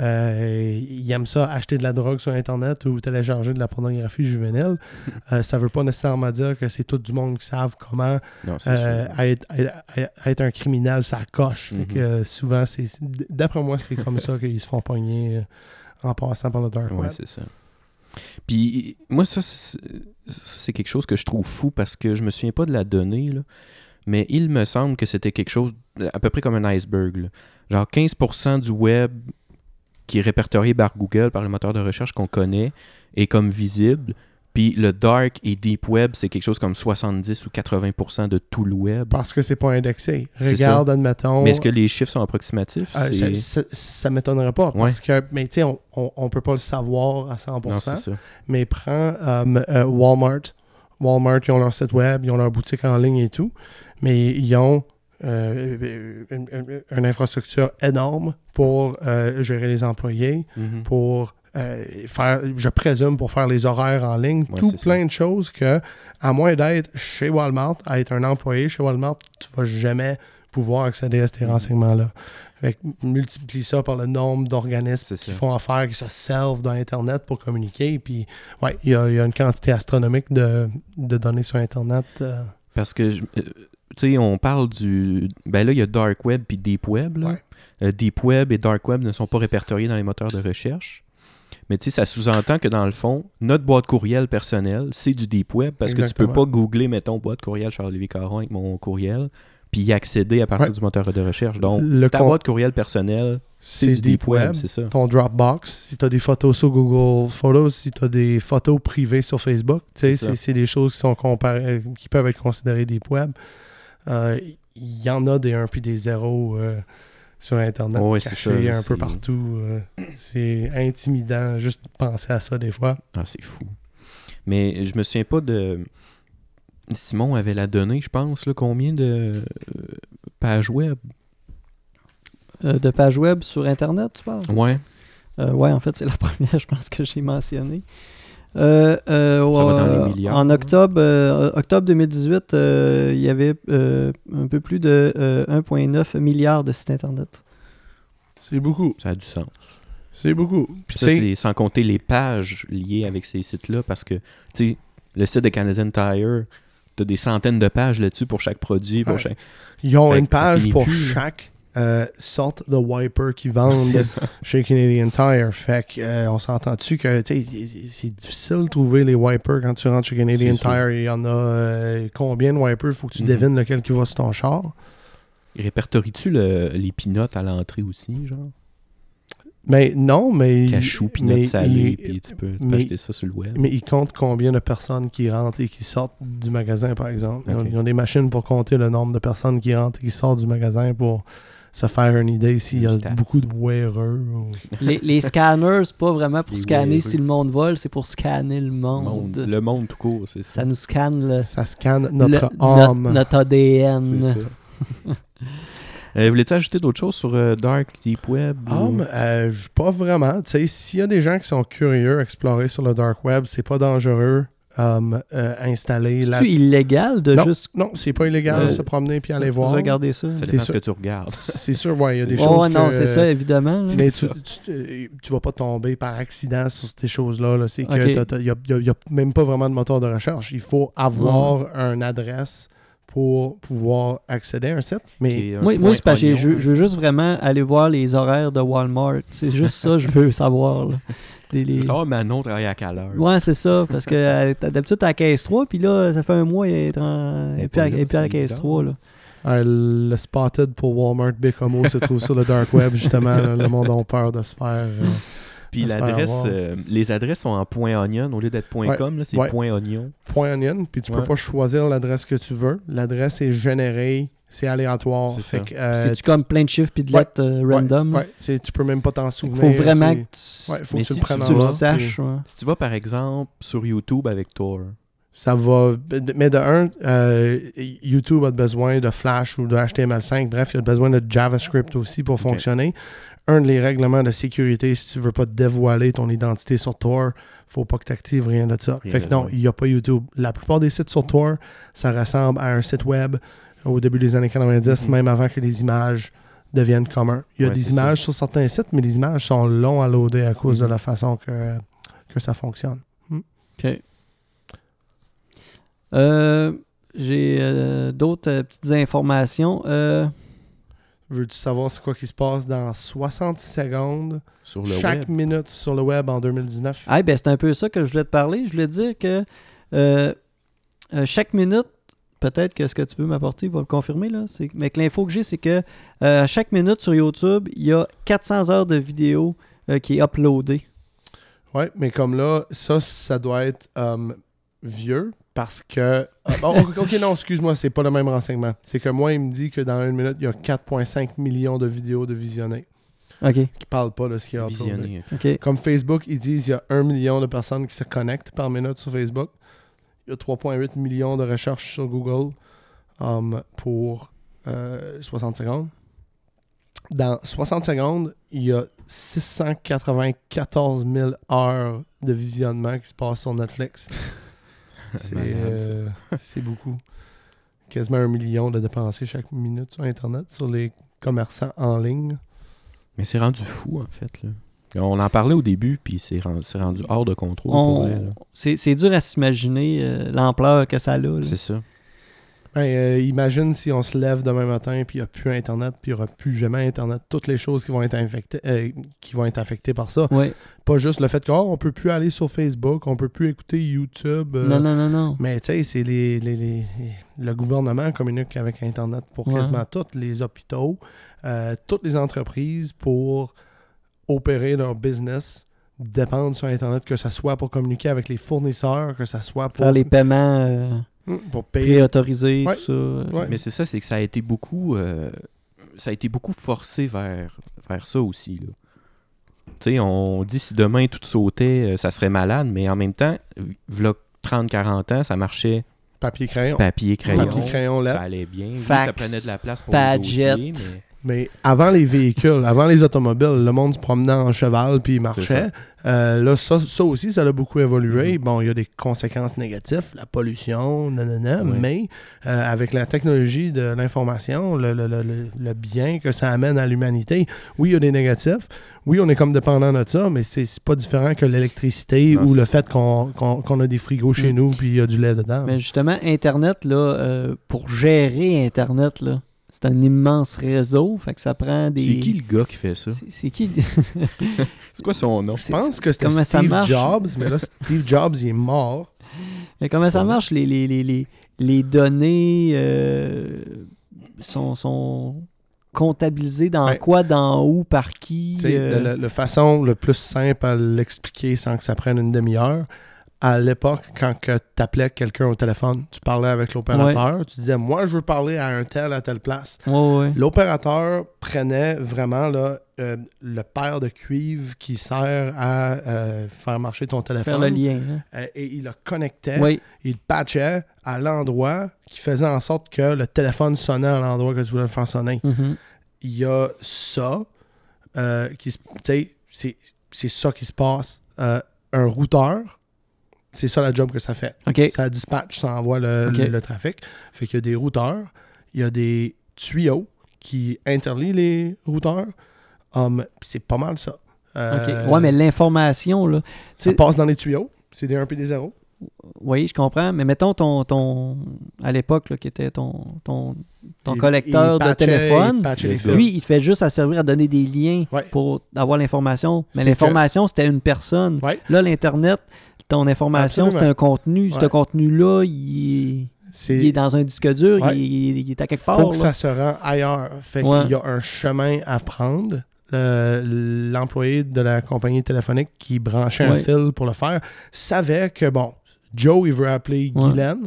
Euh, ils aiment ça, acheter de la drogue sur Internet ou télécharger de la pornographie juvénile. Euh, ça veut pas nécessairement dire que c'est tout du monde qui savent comment
Non,
euh, être, être- être un criminel, ça coche. Fait
Mhm.
que, euh, souvent, c'est d'après moi, c'est comme ça qu'ils se font pogner en passant par le dark
Ouais, c'est ça. Puis moi, ça, c'est ça, c'est quelque chose que je trouve fou parce que je me souviens pas de la donnée, là, mais il me semble que c'était quelque chose à peu près comme un iceberg. là. Genre 15% du web qui est répertorié par Google, par le moteur de recherche qu'on connaît, est comme visible. Puis le dark et deep web, c'est quelque chose comme 70 ou 80% de tout le web.
Parce que c'est pas indexé. Regarde, admettons.
Mais est-ce que les chiffres sont approximatifs?
euh, ça, ça, ça m'étonnerait pas.
Ouais.
Parce que, mais tu sais, on, on, on peut pas le savoir à 100%.
Non, ça.
mais prends euh, euh, Walmart. Walmart, ils ont leur site web, ils ont leur boutique en ligne et tout, mais ils ont euh, une, infrastructure énorme pour euh, gérer les employés,
Mhm.
pour euh, faire, je présume, pour faire les horaires en ligne,
Ouais,
tout plein de choses que, à moins d'être chez Walmart, à être un employé chez Walmart, tu vas jamais pouvoir accéder à ces
Mhm.
renseignements-là. Multiplie ça par le nombre d'organismes qui
ça.
font affaire, qui se servent d'Internet pour communiquer. Puis, ouais, il y, a il y a une quantité astronomique de, de données sur Internet. euh.
Parce que, je- sais, on parle du... Ben là, il y a Dark Web puis Deep Web. là.
Ouais.
Euh, Deep Web et Dark Web ne sont pas répertoriés dans les moteurs de recherche. Mais tu sais, ça sous-entend que dans le fond, notre boîte courriel personnelle, c'est du Deep Web parce que tu peux pas googler, mettons, boîte courriel Charles-Olivier Caron avec mon courriel puis y accéder à partir
Ouais.
du moteur de recherche. Donc,
le
ta boîte courriel personnelle, c'est du Deep Web, c'est ça.
ton Dropbox, si tu as des photos sur Google Photos, si tu as des photos privées sur Facebook, tu sais,
C'est
des choses qui, sont comparées, qui peuvent être considérées Deep Web. Euh, Il y en a des 1 puis des 0 sur Internet
c'est
cachés un peu partout. euh, c'est intimidant juste de penser à ça des fois.
Ah, c'est fou. Mais je me souviens pas de. Simon avait la donnée, je pense, là, combien de euh, pages web
Euh, de pages web sur Internet, tu parles?
Ouais.
Euh, ouais, en fait, c'est la première, je pense, que j'ai mentionnée. Euh, euh,
Ça va dans
euh,
les milliards,
en
là.
octobre, euh, octobre 2018, euh, il y avait euh, un peu plus de euh, 1,9 milliard de sites Internet.
C'est beaucoup.
Ça a du sens.
C'est beaucoup. Puis
Ça,
tu
c'est sans compter les pages liées avec ces sites-là, parce que, tu sais, le site de Canadian Tire, t'as des centaines de pages là-dessus pour chaque produit. Pour
Ouais.
chaque...
ils ont
Fait
une page pour
plus,
chaque euh, sorte de wiper qu'ils vendent chez Canadian Tire. Fait que, euh, on s'entend-tu que c'est- difficile de trouver les wipers quand tu rentres chez Canadian. Tire. Il y en a euh, combien de wipers? Faut que tu
Mhm.
devines lequel qui va sur ton char.
Répertories-tu le- les pinottes à l'entrée aussi, genre?
Mais non, mais.
Cachou, salées,
il-
puis tu peux, tu peux
mais-
acheter ça sur le web.
Mais ils comptent combien de personnes qui rentrent et qui sortent du magasin, par exemple? Ils ont, ils ont des machines pour compter le nombre de personnes qui rentrent et qui sortent du magasin pour se faire une idée s'il y a
stats.
beaucoup de wearers. ou-
les, les scanners, c'est pas vraiment pour
Les
scanner
wearers.
si le monde vole, c'est pour scanner le monde.
Monde- le monde tout court, c'est ça.
Ça nous scanne le,
Ça scanne notre
le-
âme.
no- notre ADN.
C'est ça. Euh, Voulais-tu ajouter d'autres choses sur euh, Dark Deep Web
Ah,
ou-
euh, pas vraiment. Tu sais, s'il y a des gens qui sont curieux à explorer sur le dark web, c'est pas dangereux um, euh, installer la...
C'est-tu illégal de
Non,
juste
Non, c'est pas illégal de
Oh.
se promener puis aller voir.
regarder ça?
C'est
ce que tu regardes.
C'est sûr, ouais, il y a des
C'est-
choses
Oh, ouais, non, c'est ça, évidemment. là.
Mais tu, tu, euh, tu vas pas tomber par accident sur ces choses-là. là. C'est que il n'y a, même pas vraiment de moteur de recherche. Il faut avoir une adresse pour pouvoir accéder à un site. Mais
un
Moi, moi c'est parce que je,
hein.
je veux juste vraiment aller voir les horaires de Walmart. C'est juste ça que je veux savoir. là. Les-
Je
les-
veux savoir Manon travaille à quelle heure?
Ouais, c'est ça. Parce que euh, t'as- d'habitude, t'es à caisse 3, puis là, ça fait un mois, elle est en- et puis à,
là,
et puis à la
c'est
caisse
bizarre.
3. Là.
euh, le spotted pour Walmart Bécomo se trouve sur le dark web, justement. le monde a peur de se faire. euh,
Puis l'adresse, euh, les adresses sont en point .onion au lieu d'être point
Ouais.
.com, là, c'est
Ouais.
point .onion.
point onion, puis tu peux pas choisir l'adresse que tu veux. L'adresse est générée, c'est aléatoire.
C'est
euh,
C'est-tu comme plein de chiffres puis de
ouais,
lettres euh, random?
ouais, c'est- tu peux même pas t'en souvenir.
Faut vraiment que tu,
Ouais, faut que tu
si
le prennes
tu
en
tu le saches.
puis
ouais.
Si tu vas par exemple sur YouTube avec Tor,
Ça va. Mais de un, euh, YouTube a besoin de Flash ou de HTML5. Bref, il a besoin de JavaScript aussi pour fonctionner. Un des règlements de sécurité, si tu veux pas dévoiler ton identité sur Tor, faut pas que tu actives rien de ça.
Rien
fait que non, il n'y a pas YouTube. La plupart des sites sur Tor, ça ressemble à un site web au début des années 90,
Mhm.
même avant que les images deviennent communs. Il y a
Ouais,
des images sur certains sites, mais les images sont longs à loader à cause de
Mhm.
la façon que, que ça fonctionne.
OK. Euh, J'ai euh, d'autres euh, petites informations. Euh,
Veux-tu savoir c'est quoi qui se passe dans 60 secondes
sur le
chaque
web,
minute sur le web en 2019?
ah, ben, c'est un peu ça que je voulais te parler. Je voulais te dire que euh, euh, chaque minute, peut-être que ce que tu veux m'apporter va le confirmer, là, mais que l'info que j'ai, c'est que euh, à chaque minute sur YouTube, il y a 400 heures de vidéo euh, qui est uploadée.
Ouais, mais comme là, ça, ça doit être euh, vieux parce que. Ah, bon, ok, non, excuse-moi, c'est pas le même renseignement. C'est que moi, il me dit que dans une minute, il y a 4,5 millions de vidéos de visionnées
OK.
qui parlent pas de ce qu'il y a uploadé.
visionné.
OK.
Comme Facebook, ils disent qu'il y a 1 million de personnes qui se connectent par minute sur Facebook. Il y a 3,8 millions de recherches sur Google um, pour euh, 60 secondes. Dans 60 secondes, il y a 694 000 heures de visionnement qui se passent sur Netflix. C'est euh, c'est beaucoup. Quasiment un million de dépensés chaque minute sur Internet, sur les commerçants en ligne.
Mais c'est rendu fou, en fait. Là. On en parlait au début, puis c'est rendu, c'est rendu hors de contrôle
On-
pour elle. là.
C'est c'est dur à s'imaginer euh, l'ampleur que ça a. là.
C'est ça.
Ben, euh, imagine si on se lève demain matin puis il n'y a plus Internet, puis il n'y aura plus jamais Internet. Toutes les choses qui vont être infectées, euh, qui vont être affectées par ça.
Ouais.
Pas juste le fait qu'on ne peut plus aller sur Facebook, on peut plus écouter YouTube. euh,
Non, non, non, non.
Mais tu sais, c'est les, les- les- le gouvernement communique avec Internet pour
Ouais.
quasiment tous les hôpitaux, euh, toutes les entreprises pour opérer leur business dépendent sur Internet, que ce soit pour communiquer avec les fournisseurs, que ce soit pour,
Faire les paiements euh,
Hmm, pour payer.
préautorisés,
Ouais.
tout ça.
Ouais.
Mais c'est ça, c'est que ça a été beaucoup. euh, ça a été beaucoup forcé vers, vers ça aussi. là. Tu sais, on dit si demain tout sautait, euh, ça serait malade, mais en même temps, v'là 30-40 ans, ça marchait
Papier crayon.
papier, crayon.
Papier crayon
Ça
lettre.
allait bien. Oui, ça prenait de la place pour
Padget.
les dossiers, mais
Mais avant les véhicules, avant les automobiles, le monde se promenait en cheval puis il marchait. Euh, là, ça, ça aussi, ça a beaucoup évolué.
Mhm.
Bon, il y a des conséquences négatives, la pollution, nanana,
Oui.
mais euh, avec la technologie de l'information, le, le- le- le- le bien que ça amène à l'humanité, oui, il y a des négatifs. Oui, on est comme dépendant de ça, mais c'est pas différent que l'électricité ou le
ça.
fait qu'on a des frigos chez
Mm.
nous puis il y a du lait dedans.
Mais justement, Internet, là, euh, pour gérer Internet, là, c'est un immense réseau. Fait que ça prend des.
c'est qui le gars qui fait ça?
C'est- qui
C'est quoi son nom?
Je pense que
c'est
c'était
ça
Steve
marche?
Jobs, mais là, Steve Jobs, il est mort.
Mais comment ça marche les, les, les, les, les données euh, sont, sont comptabilisées dans
Ouais.
quoi, dans où, par qui
Tu sais,
euh,
le, le- le façon le plus simple à l'expliquer sans que ça prenne une demi-heure, à l'époque, quand tu appelais quelqu'un au téléphone, tu parlais avec l'opérateur, tu disais Moi, je veux parler à un tel à telle place.
Ouais, ouais.
L'opérateur prenait vraiment là, euh, le paire de cuivre qui sert à euh, faire marcher ton
Faire le
téléphone
lien. hein.
euh, et il le connectait, il le patchait à l'endroit qui faisait en sorte que le téléphone sonnait à l'endroit que tu voulais le faire sonner.
Mhm.
Il y a ça, qui se- tu sais, c'est c'est ça qui se passe. Un routeur, c'est ça la job que ça fait. Ça dispatche, ça envoie le, le- le trafic. Fait qu'il y a des routeurs, il y a des tuyaux qui interlient les routeurs. Um, puis c'est pas mal ça. Euh,
Ouais, mais l'information, là.
ça passe dans les tuyaux. C'est des 1 et des 0.
Oui, je comprends. Mais mettons ton. ton à l'époque, qui était ton, ton, ton
Il-
collecteur
il
de
patchait-
téléphone.
il.
Lui, il fait juste à servir à donner des liens
Ouais.
pour avoir l'information. Mais l'information, c'était une personne.
Ouais.
Là, l'Internet, ton information, c'est un contenu. Ce contenu-là, il, est- il est dans un disque dur,
Ouais.
il, est- il est à quelque part.
faut que
là.
ça se rend ailleurs. Fait
Ouais.
qu'il y a un chemin à prendre. Le- L'employé de la compagnie téléphonique qui branchait un fil pour le faire savait que, bon, Joe, il veut appeler
Ouais.
Guylaine.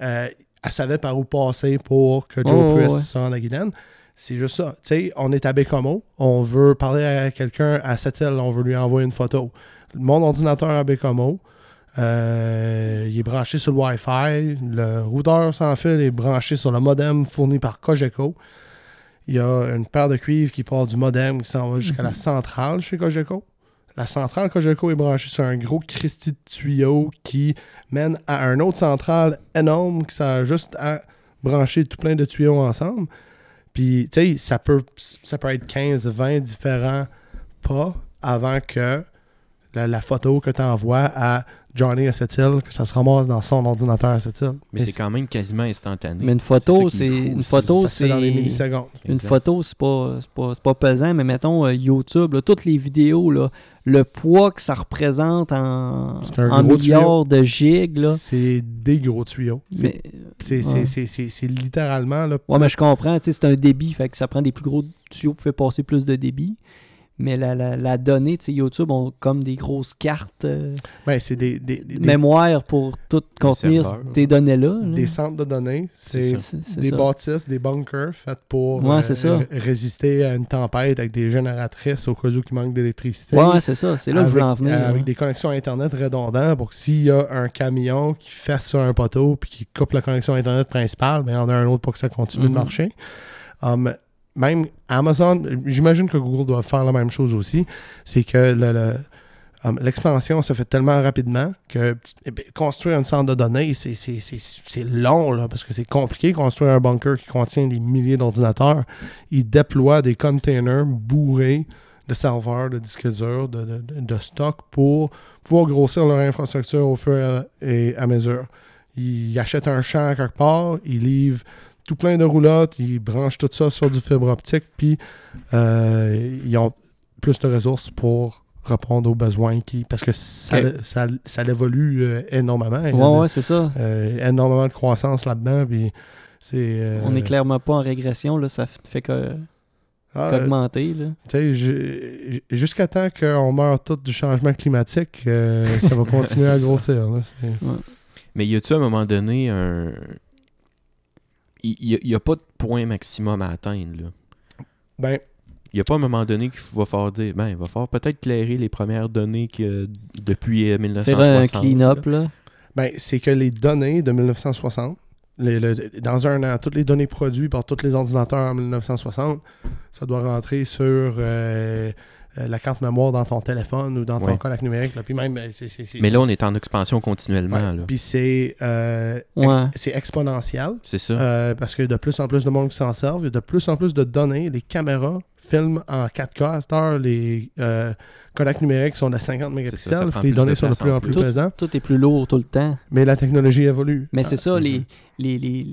Euh, elle savait par où passer pour que Joe
ouais,
puisse
ouais.
se rendre à Guylaine. C'est juste ça. Tu sais, on est à Bécomo. On veut parler à quelqu'un à cette île. On veut lui envoyer une photo. Mon ordinateur à Bécomo, euh, il est branché sur le Wi-Fi. Le routeur sans fil est branché sur le modem fourni par Cogeco. Il y a une paire de cuivre qui part du modem qui s'en va jusqu'à la centrale chez Cogeco. La centrale Cogeco est branchée sur un gros Christie de tuyau qui mène à un autre centrale énorme qui sert juste à brancher tout plein de tuyaux ensemble. Puis, tu sais, ça peut, ça peut être 15, 20 différents pas avant que la, la photo que tu envoies à Johnny à cette île, que ça se ramasse dans son ordinateur à cette île.
Mais c'est quand même quasiment instantané.
Mais une photo,
C'est ça
c'est une
c'est-
photo,
ça se fait dans
c'est
millisecondes.
une
Exact.
photo, c'est pas, c'est pas, c'est pas pesant, mais mettons euh, YouTube, là, toutes les vidéos, là, le poids que ça représente en, en milliards
tuyau.
de gigs.
C'est des gros tuyaux. C'est-
ouais.
littéralement. Là,
Ouais, mais je comprends, c'est un débit, fait que ça prend des plus gros tuyaux pour faire passer plus de débit. Mais la, la, la donnée, tu sais, YouTube ont comme des grosses cartes euh,
ben, c'est des, des, des-
mémoire pour tout contenir
serveur,
tes données-là. là.
des centres de données.
C'est
des
ça.
bâtisses, des bunkers faits pour
Ouais,
euh,
ça.
résister à une tempête avec des génératrices au cas où il manque d'électricité.
Ouais, c'est ça. C'est là que je voulais en
Avec-
venir.
euh. Avec des connexions Internet redondantes pour que s'il y a un camion qui fait sur un poteau puis qui coupe la connexion Internet principale, ben, il y en a un autre pour que ça continue de marcher. Um, même Amazon, j'imagine que Google doit faire la même chose aussi. C'est que um, l'expansion se fait tellement rapidement que eh ben, construire un centre de données, c'est- long là, parce que c'est compliqué construire un bunker qui contient des milliers d'ordinateurs. Ils déploient des containers bourrés de serveurs, de disques durs, de- de stock pour pouvoir grossir leur infrastructure au fur et à mesure. Ils achètent un champ quelque part, ils livrent tout plein de roulottes, ils branchent tout ça sur du fibre optique, puis euh, ils ont plus de ressources pour répondre aux besoins qui. Parce que ça,
Ok.
ça, ça évolue euh, énormément.
Ouais,
de-
ouais, c'est ça.
euh, énormément de croissance là-dedans, puis c'est. euh,
On n'est clairement pas en régression, là. Ça fait que
ah,
qu'augmenter, là.
Tu sais, ju- jusqu'à temps qu'on meure tous du changement climatique, euh, ça va continuer à grossir. là. C'est-
Mais y a-tu à un moment donné un. Il n'y a, pas de point maximum à atteindre, là.
Ben,
Il n'y a pas un moment donné qu'il va falloir dire, ben, il va falloir peut-être clairer les premières données que depuis euh, 1960.
Faire un clean-up, là.
ben, c'est que les données de 1960, les- le- dans un an, toutes les données produites par tous les ordinateurs en 1960, ça doit rentrer sur euh, euh, la carte mémoire dans ton téléphone ou dans ton
Ouais.
numérique. là. Puis même, ben, c'est- c'est- c'est-
Mais là, on est en expansion continuellement,
ouais.
là.
Puis c'est euh,
Ouais.
c'est exponentiel.
C'est ça.
Euh, parce qu'il y a de plus en plus de monde qui s'en servent. Il y a de plus en plus de données. Les caméras filment en 4K. À cette heure, les euh, numériques sont de 50
ça, ça
mégapixels. les données
de
sont de plus
en
plus
plus.
présentes.
Tout est plus lourd tout le temps.
Mais la technologie évolue.
Mais c'est ça,
mhm.
les, les, les,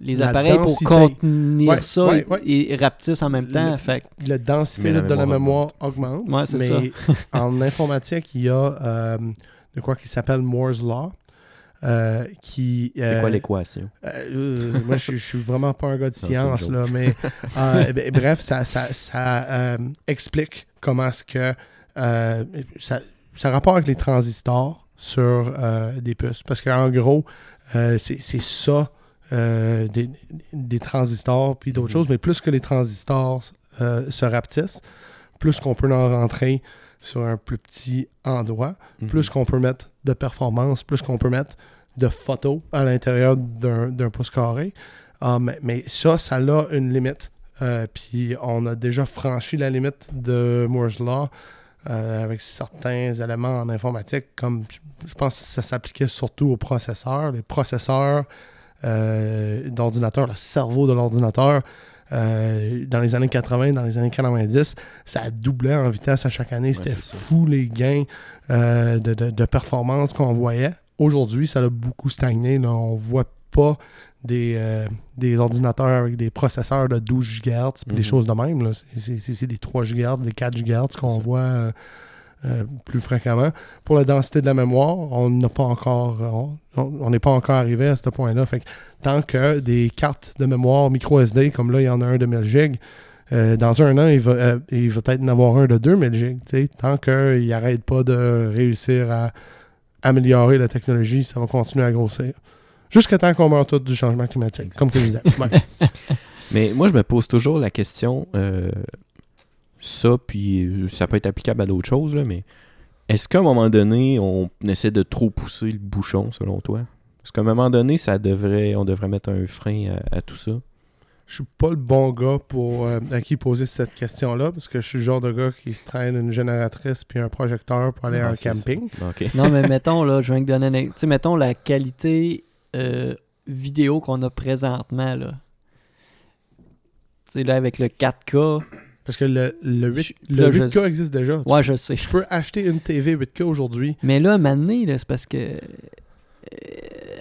les
La
appareils
densité.
pour contenir
Ouais,
ça
ouais, ouais.
et rapetissent en même temps.
Le-
Fait
La densité
la
de la
mémoire
augmente. Mais
ça.
en informatique, il y a euh, de quoi qui s'appelle Moore's Law. euh, qui,
C'est
euh,
quoi l'équation?
Euh, euh, moi, je, je suis vraiment pas un gars de science, là, mais euh, ben, bref, ça, ça, ça, euh, explique comment est-ce que euh, ça, ça rapport avec les transistors. sur euh, des puces. Parce qu'en gros, euh, c'est c'est ça, euh, des, des transistors puis d'autres
Mhm.
choses. Mais plus que les transistors euh, se rapetissent, plus qu'on peut en rentrer sur un plus petit endroit,
Mhm.
plus qu'on peut mettre de performance, plus qu'on peut mettre de photos à l'intérieur d'un pouce carré. Ah, mais, mais ça, ça a une limite. Euh, puis on a déjà franchi la limite de Moore's Law euh, avec certains éléments en informatique, comme je pense que ça s'appliquait surtout aux processeurs. Les processeurs d'ordinateur, le cerveau de l'ordinateur, euh, dans les années 80, dans les années 90, ça doublait en vitesse à chaque année. C'était fou les gains euh, de, de- de performance qu'on voyait. Aujourd'hui, ça a beaucoup stagné. là. On voit pas des, euh, des ordinateurs avec des processeurs de 12 GHz des
Mhm.
choses de même. C'est- des 3 GHz, des 4 GHz qu'on voit euh, euh, plus fréquemment. Pour la densité de la mémoire, on n'a pas encore on- on n'est pas encore arrivé à ce point-là. Fait que tant que des cartes de mémoire micro SD, comme là, il y en a un de 1000 GB, euh, dans un an, il va, euh, il va peut-être en avoir un de 2000 GB. tu sais. Tant qu'il n'arrête pas de réussir à améliorer la technologie, ça va continuer à grossir. Jusqu'à temps qu'on meurt tous du changement climatique, comme tu disais. Ouais.
Mais moi, je me pose toujours la question, euh, ça, puis euh, ça peut être applicable à d'autres choses, là, mais est-ce qu'à un moment donné, on essaie de trop pousser le bouchon, selon toi? Parce qu'à un moment donné, ça devrait, on devrait mettre un frein à, à tout ça?
Je suis pas le bon gars pour euh, à qui poser cette question-là, parce que je suis le genre de gars qui se traîne une génératrice puis un projecteur pour aller
Ah,
en camping.
Non, mais mettons, là, je viens de donner un Tu sais, mettons la qualité euh, vidéo qu'on a présentement, là. Tu sais, là, avec le 4K.
Parce que le, le, 8,
Je-
le
là, je-
8K existe déjà. Tu-
Ouais, je sais.
Tu peux acheter une TV 8K aujourd'hui.
Mais là, maintenant, c'est parce que.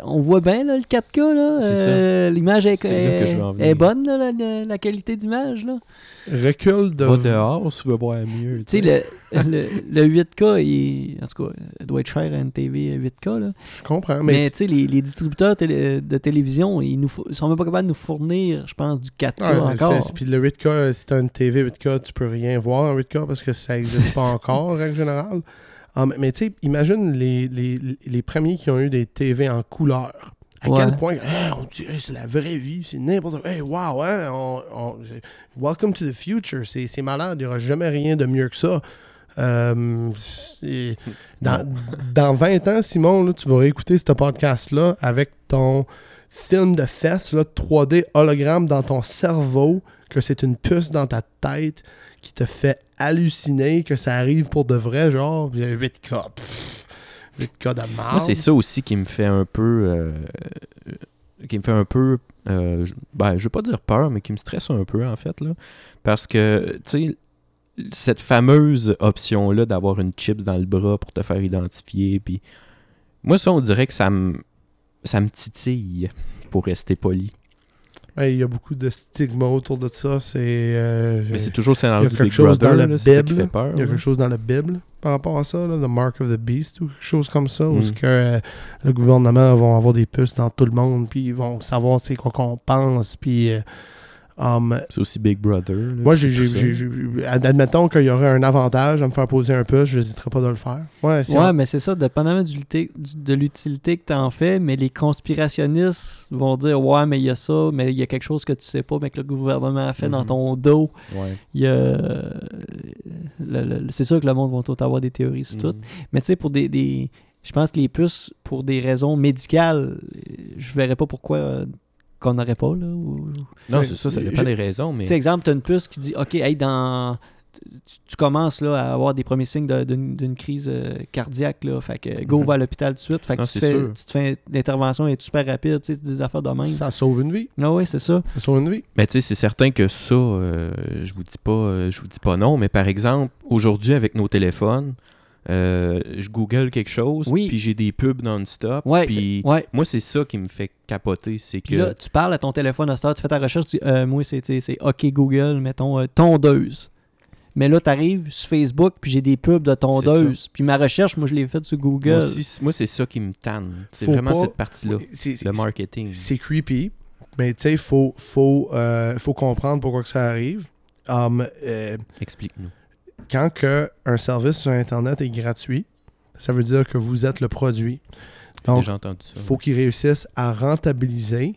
On voit bien là, le 4K, là.
C'est ça.
euh, L'image est,
C'est là que je veux en
est- bonne, là, la, qualité d'image, là.
Recule de.
Va dehors si tu veux voir mieux.
Tu sais, le, le, le 8K, il, en tout cas, il doit être cher à une TV 8K, là.
Je comprends,
Mais,
mais,
tu sais, les, les distributeurs télé- de télévision, ils ils sont même pas capables de nous fournir, je pense, du 4K
Ah,
encore.
Puis le 8K, si tu as une TV 8K, tu peux rien voir en 8K parce que ça n'existe pas encore, en règle Ah, mais tu sais, imagine les, les, les premiers qui ont eu des TV en couleur. À
Ouais.
quel point Hey, on dirait c'est la vraie vie, c'est n'importe quoi. Hey, wow, hein, on- on- welcome to the future. C'est malade, il n'y aura jamais rien de mieux que ça. Euh, dans, dans 20 ans, Simon, là, tu vas réécouter ce podcast-là avec ton film de fesses, là, 3D hologramme dans ton cerveau, que c'est une puce dans ta tête qui te fait halluciner que ça arrive pour de vrai, genre, puis 8K. pff, 8K de
Moi,
marde.
c'est ça aussi qui me fait un peu. euh, qui me fait un peu. euh, ben, je veux pas dire peur, mais qui me stresse un peu, en fait. Là, parce que, tu sais, cette fameuse option-là d'avoir une chips dans le bras pour te faire identifier, puis. Moi, ça, on dirait que ça me. Ça me titille, pour rester poli.
Ouais, Il y a beaucoup de stigma autour de ça. C'est. euh,
Mais c'est toujours le scénario du Big
chose
Brother,
dans la
là, c'est ça qui
Bible.
fait peur.
Il y a quelque chose dans la Bible par rapport à ça, là, The Mark of the Beast ou quelque chose comme ça, où
Mm.
ce que euh, le gouvernement va avoir des puces dans tout le monde, puis ils vont savoir c'est quoi qu'on pense, puis euh, um,
C'est aussi Big Brother. là,
moi, j'ai, admettons qu'il y aurait un avantage à me faire poser un puce, je n'hésiterais pas de le faire. Ouais, si
Ouais,
on-
mais c'est ça, dépendamment du de l'utilité que tu en fais, mais les conspirationnistes vont dire Ouais, mais il y a ça, mais il y a quelque chose que tu sais pas, mais que le gouvernement a fait dans
Mhm.
ton dos.
Ouais.
Il y a. euh, le- le- c'est sûr que le monde va tout avoir des théories sur tout.
Mm.
Mais tu sais, pour des, des- Je pense que les puces, pour des raisons médicales, je verrais pas pourquoi euh, qu'on n'aurait pas, là. ou-
Non, c'est ça, ça
je-
dépend des raisons, mais.
Tu sais, exemple, tu as une puce qui dit OK, hey, dans. Tu, tu commences là, à avoir des premiers signes d'une crise euh, cardiaque. Là, fait que go
Mhm.
vers l'hôpital tout de suite. Fait que
Non,
tu, fais, tu te fais l'intervention est super rapide, tu sais, des affaires de même.
ça sauve une vie.
Ah oui, c'est ça.
Ça sauve une vie.
Mais tu sais, c'est certain que ça, euh, je vous dis pas, euh, je vous dis pas non, mais par exemple, aujourd'hui avec nos téléphones, euh, je google quelque chose,
Oui.
puis j'ai des pubs non-stop,
Ouais,
puis
c'est- ouais.
moi c'est ça qui me fait capoter, c'est
Puis
que
là, tu parles à ton téléphone à cette heure, tu fais ta recherche, tu dis euh, Moi, c'est OK Google, mettons, euh, tondeuse. Mais là, tu arrives sur Facebook, puis j'ai des pubs de tondeuse. Puis ma recherche, moi, je l'ai faite sur Google.
moi, aussi, moi, c'est ça qui me tanne, c'est
Faut
vraiment
pas-
cette partie-là,
C'est, c'est-
le marketing.
c'est creepy, mais tu sais, il faut, faut, euh, faut comprendre pourquoi que ça arrive. Um, euh,
Explique-nous.
Quand que un service sur Internet est gratuit, ça veut dire que vous êtes le produit. Donc, il faut qu'ils réussissent à rentabiliser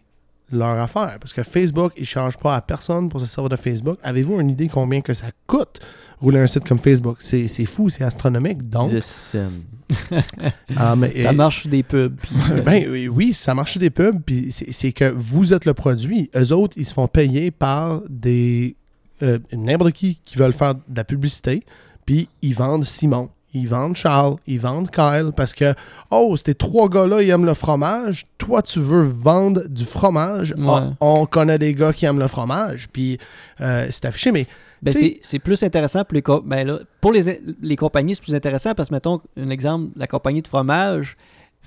leur affaire. Parce que Facebook, ils ne chargent pas à personne pour se servir de Facebook. Avez-vous une idée combien que ça coûte rouler un site comme Facebook? C'est fou, c'est astronomique. Donc,
10 cents.
ah, mais-
Ça marche sur des pubs. puis-
ben oui, oui, ça marche des pubs, puis c'est c'est que vous êtes le produit. Eux autres, ils se font payer par des euh, n'importe qui qui veulent faire de la publicité, puis ils vendent Simon, ils vendent Charles, ils vendent Kyle, parce que, oh, ces trois gars-là, ils aiment le fromage, toi, tu veux vendre du fromage,
Ouais.
Ah, on connaît des gars qui aiment le fromage, puis euh, c'est affiché, mais
Ben, c'est c'est plus intéressant pour les, ben là, pour les, les compagnies, c'est plus intéressant parce que, mettons, un exemple, la compagnie de fromage,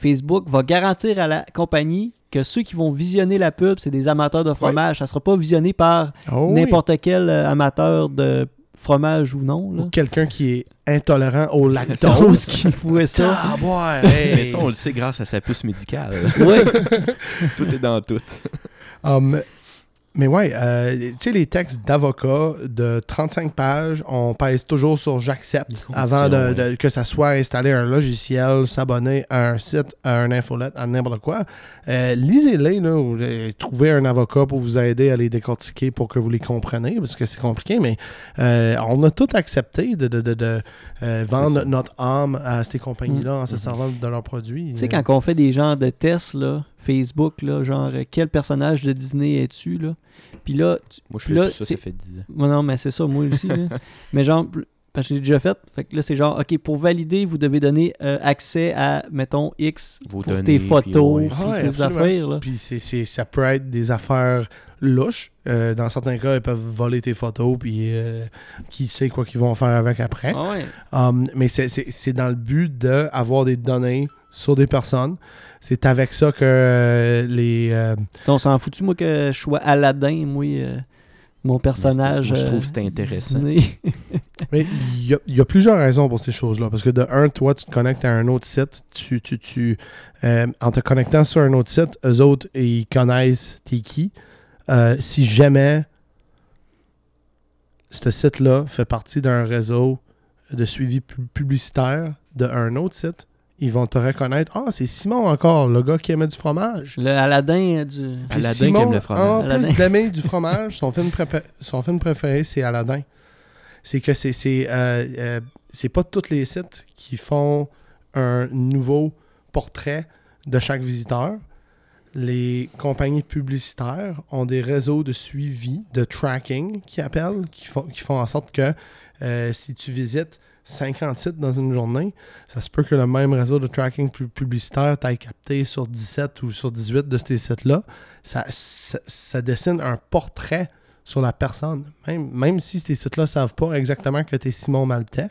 Facebook va garantir à la compagnie que ceux qui vont visionner la pub, c'est des amateurs de fromage. Ça ne sera pas visionné par
oh, oui.
n'importe quel euh, amateur de fromage ou non. Là.
Ou quelqu'un qui est intolérant au lactose.
qui voit ça.
Ah, ouais, hey.
Mais ça, on le sait grâce à sa puce médicale.
Ouais.
tout est dans tout.
Um, mais ouais, euh, tu sais, les textes d'avocat de 35 pages, on pèse toujours sur j'accepte avant de, que ça soit installer un logiciel, s'abonner à un site, à un infolette, à n'importe quoi. Euh, Lisez-les, là, ou, euh, trouvez un avocat pour vous aider à les décortiquer pour que vous les compreniez, parce que c'est compliqué, mais euh, on a tout accepté de, de, de- de, vendre notre âme à ces compagnies-là en se
Mhm.
servant de leurs produits.
Tu sais, quand on fait des genres de tests, là, Facebook, là, genre, euh, quel personnage de Disney es-tu, là? Puis là, tu-
Moi, je fais
là,
ça,
c'est-
ça fait 10 ans.
Moi, non, mais c'est ça, moi aussi. là. mais genre, parce que j'ai déjà fait. Fait que là, c'est genre, OK, pour valider, vous devez donner euh, accès à, mettons, X
Vos
pour
données,
tes
puis
photos,
ouais.
puis
Ah ouais,
affaires. Là.
Puis c'est, c'est- ça peut être des affaires louches. Euh, dans certains cas, ils peuvent voler tes photos, puis euh, qui sait quoi qu'ils vont faire avec après.
Ah ouais.
Um, mais c'est, c'est- c'est dans le but d'avoir des données sur des personnes. C'est avec ça que euh, les... euh,
on s'en fout-tu, moi, que je sois Aladdin, moi, euh, mon personnage.
moi, je trouve
euh,
que c'est intéressant.
Mais il y a, il y a plusieurs raisons pour ces choses-là. Parce que de un, toi, tu te connectes à un autre site. Tu, tu, tu, euh, en te connectant sur un autre site, eux autres, ils connaissent t'es qui. Euh, si jamais ce site-là fait partie d'un réseau de suivi pu- publicitaire d'un autre site, ils vont te reconnaître. Ah, c'est Simon encore, le gars qui aimait du fromage.
le Aladdin euh, du.
Puis
Aladdin qui
Simon,
aime le fromage.
En
Aladdin.
plus d'aimer du fromage, son film, prépa- son film préféré, c'est Aladdin. C'est que c'est c'est euh, euh, c'est pas tous les sites qui font un nouveau portrait de chaque visiteur. Les compagnies publicitaires ont des réseaux de suivi, de tracking, qui appellent, qui font, qui font en sorte que euh, si tu visites 50 sites dans une journée, ça se peut que le même réseau de tracking pu- publicitaire t'aille capté sur 17 ou sur 18 de ces sites-là. Ça, ça, ça dessine un portrait sur la personne. Même, même si ces sites-là ne savent pas exactement que tu es Simon Maltais,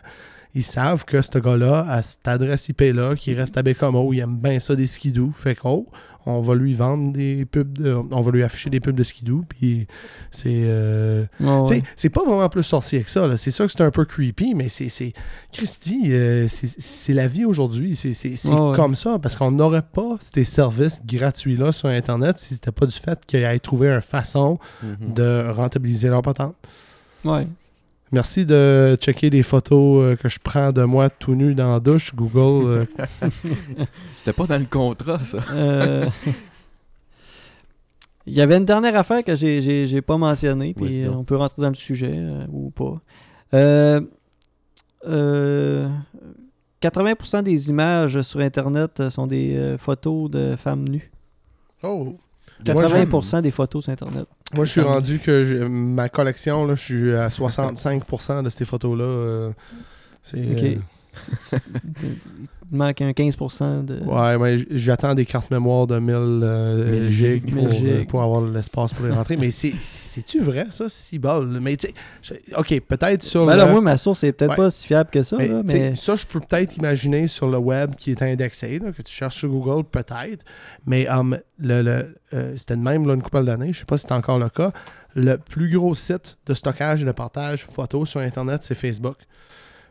ils savent que ce gars-là, à cette adresse IP-là, qui reste à Bécomo, il aime bien ça des skidoo. Fait qu'on on va lui vendre des pubs, de- on va lui afficher des pubs de skidoo. Puis c'est. euh,
ouais.
c'est pas vraiment plus sorcier que ça. là. C'est sûr que c'est un peu creepy, mais c'est. c'est- Christy, euh, c'est- c'est la vie aujourd'hui. C'est c'est- c'est
Ouais, ouais.
comme ça. Parce qu'on n'aurait pas ces services gratuits-là sur Internet si c'était pas du fait qu'ils aient trouvé une façon
Mhm.
de rentabiliser leur patente.
Ouais.
Merci de checker des photos euh, que je prends de moi tout nu dans la douche. Google. euh,
C'était pas dans le contrat, ça.
Euh, Il y avait une dernière affaire que j'ai- pas mentionnée, puis on peut rentrer dans le sujet euh, ou pas. Euh, euh, 80% des images sur Internet sont des euh, photos de femmes nues.
Oh! Moi,
80% des photos sur Internet.
Moi, je suis rendu que ma collection, là, je suis à 65% de ces photos-là. euh, c'est, euh,
Il manque un 15% de.
Ouais, mais j'attends des cartes mémoire de 1000 euh,
1000
gigs pour,
1000 gigs.
euh, pour avoir l'espace pour les rentrer. mais c'est- c'est-tu vrai, ça, si bol? Mais tu OK, peut-être sur
Ben
le...
là, moi, ma source est peut-être
Ouais.
pas si fiable que ça,
mais,
là,
Ça, je peux peut-être imaginer sur le web qui est indexé, là, que tu cherches sur Google, peut-être. Mais um, le, le, euh, c'était de même là, une couple d'années, je sais pas si c'est encore le cas. Le plus gros site de stockage et de partage photos sur Internet, c'est Facebook.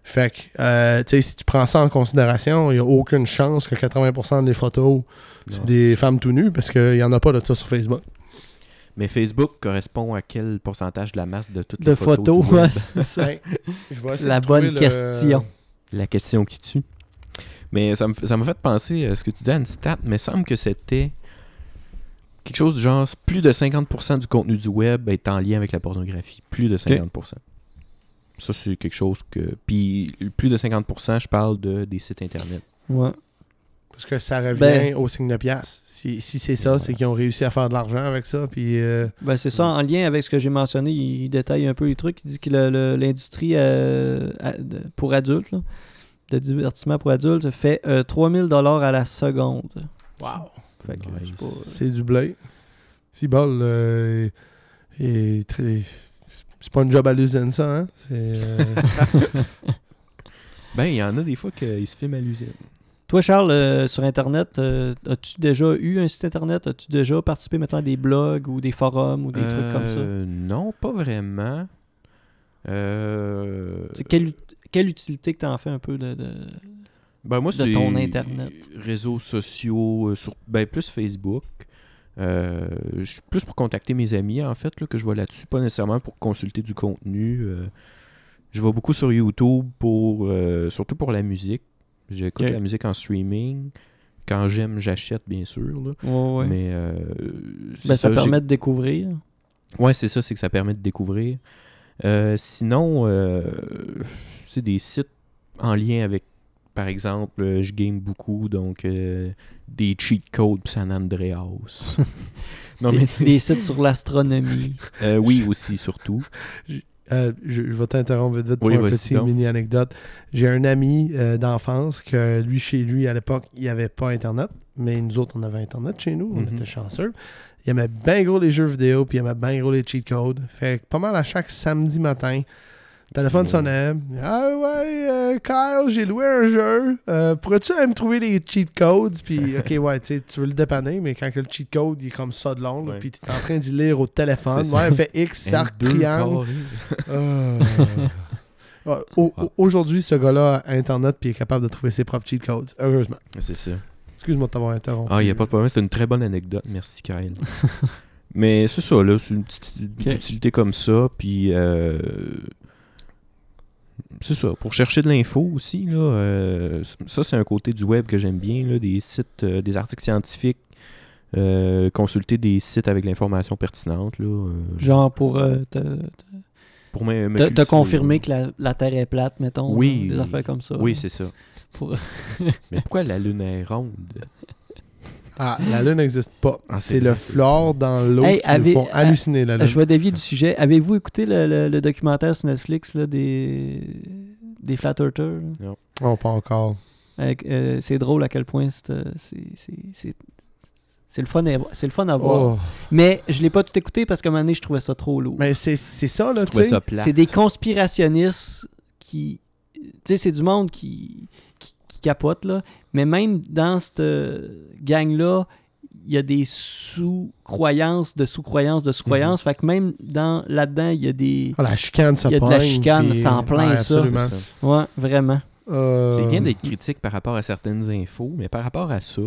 Fait que, euh, tu sais, si tu prends ça en considération, il n'y a aucune chance que 80% des photos, c'est des femmes tout nues parce qu'il n'y en a pas de ça sur Facebook.
Mais Facebook correspond à quel pourcentage de la masse de toutes
de
les photos,
photos,
du
ouais,
web?
c'est ça.
Ben, je essayer
La
de
bonne
le-
question.
La question qui tue. Mais ça me ça m'a fait penser à ce que tu disais à une stat, mais il semble que c'était quelque chose du genre plus de 50% du contenu du web est en lien avec la pornographie. Plus de 50%. Ça, c'est quelque chose que. Puis plus de 50%, je parle de, des sites internet.
Ouais.
Parce que ça revient
Ben-
au signe de pièce. Si, si c'est ça, c'est qu'ils ont réussi à faire de l'argent avec ça. Puis, euh,
Ben, c'est ça, en lien avec ce que j'ai mentionné, il, il détaille un peu les trucs. Il dit que l'industrie euh, pour adultes, là, de divertissement pour adultes, fait euh, 3000 dollars à la seconde.
wow,
euh,
c'est du blé. Si bol, euh, est très. C'est pas une job à l'usine, ça, hein? Euh,
Ben, il y en a des fois qu'ils se filment à l'usine.
Toi, Charles, euh, sur Internet, euh, as-tu déjà eu un site Internet? As-tu déjà participé, mettons, à des blogs ou des forums ou des trucs comme ça?
Non, pas vraiment. Euh,
Quelle, quelle utilité que tu en fais un peu de... de-
ben, moi,
de ton Internet?
Réseaux sociaux, sur, ben, plus Facebook. Euh, je suis plus pour contacter mes amis, en fait, là, que je vois là-dessus. Pas nécessairement pour consulter du contenu. euh. je vais beaucoup sur YouTube, pour, euh, surtout pour la musique. J'écoute la musique en streaming. Quand j'aime, j'achète, bien sûr. là.
Ouais, ouais.
Mais
Ben, ça,
j'ai-
permet de découvrir.
Ouais, c'est ça, c'est que ça permet de découvrir. Sinon, c'est des sites en lien avec, par exemple, euh, je game beaucoup, donc euh, des cheat codes pis San Andreas. non, mais
des, des sites sur l'astronomie.
euh, oui, aussi, surtout.
Euh, je, je vais t'interrompre vite vite pour
Oui,
une petite
donc.
mini anecdote. J'ai un ami euh, d'enfance que lui, chez lui, à l'époque, il n'y avait pas Internet, mais nous autres, on avait Internet chez nous. On
Mhm.
était chanceux. Il aimait bien gros les jeux vidéo, puis il aimait bien gros les cheat codes. Fait que pas mal à chaque samedi matin, téléphone sonnait. Ah ouais, euh, Kyle, j'ai loué un jeu. Euh, Pourrais-tu aller me trouver les cheat codes? Puis, ok, ouais, tu veux le dépanner, mais quand que le cheat code il est comme ça de long, là,
Ouais.
puis tu es en train d'y lire au téléphone, ouais, fait X,
N2
triangle. Euh, ouais, au- au- Aujourd'hui, ce gars-là a Internet puis est capable de trouver ses propres cheat codes. Heureusement.
C'est ça.
Excuse-moi de t'avoir interrompu.
Ah, il n'y a pas de problème, c'est une très bonne anecdote. Merci, Kyle. Mais c'est ça, là, c'est une petite utilité comme ça, puis euh, c'est ça, pour chercher de l'info aussi, là, euh, ça c'est un côté du web que j'aime bien, là, des sites, euh, des articles scientifiques, euh, consulter des sites avec l'information pertinente, là,
Genre pour te,
pour me, me
te- te
cultiver,
confirmer
là.
que la, la Terre est plate, mettons.
Oui.
genre, Des affaires comme ça.
Oui, c'est ça.
Pour-
Mais pourquoi la Lune est ronde?
Ah, la Lune n'existe pas.
Ah,
c'est le fluor dans l'eau
Hey,
qui nous font halluciner la Lune.
Je vais dévier du sujet. Avez-vous écouté le, le- le documentaire sur Netflix là, des, des Flat Earthers?
Oh, pas encore.
Avec, euh, c'est drôle à quel point c'est, euh, c'est, c'est, c'est- c'est le, fun à, c'est le fun à voir.
Oh.
Mais je l'ai pas tout écouté parce qu'à un moment donné, je trouvais ça trop lourd.
Mais c'est c'est ça, là, tu sais.
C'est des conspirationnistes qui. Tu sais, c'est du monde qui, qui, qui capote, là. Mais même dans cette gang-là, il y a des sous-croyances, de sous-croyances, de sous-croyances. Fait que même dans là-dedans, il y a des.
Ah, la chicane se
Il y a de la chicane, c'est en plein,
Ouais,
ça.
Absolument.
Ouais, vraiment.
Euh,
C'est bien d'être critique par rapport à certaines infos, mais par rapport à ça,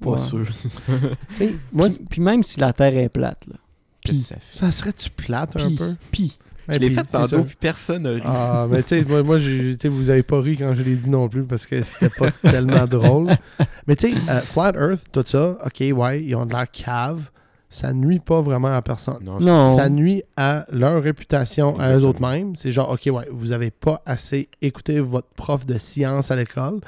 pas
Ouais.
sûr.
Moi,
Puis, puis même si la Terre est plate, là.
Qu'est-ce que ça
ça serait-tu plate un
Puis,
peu?
puis.
Je l'ai fait tantôt, puis personne n'a ri.
Ah, mais tu sais, moi, moi j'ai- tu sais, vous avez pas ri quand je l'ai dit non plus parce que c'était pas tellement drôle. Mais tu sais, euh, Flat Earth, tout ça, ok, ouais, ils ont de l'air cave. Ça nuit pas vraiment à personne.
Non,
Non.
Ça nuit à leur réputation, à eux autres mêmes. C'est genre, ok, ouais, vous avez pas assez écouté votre prof de science à l'école.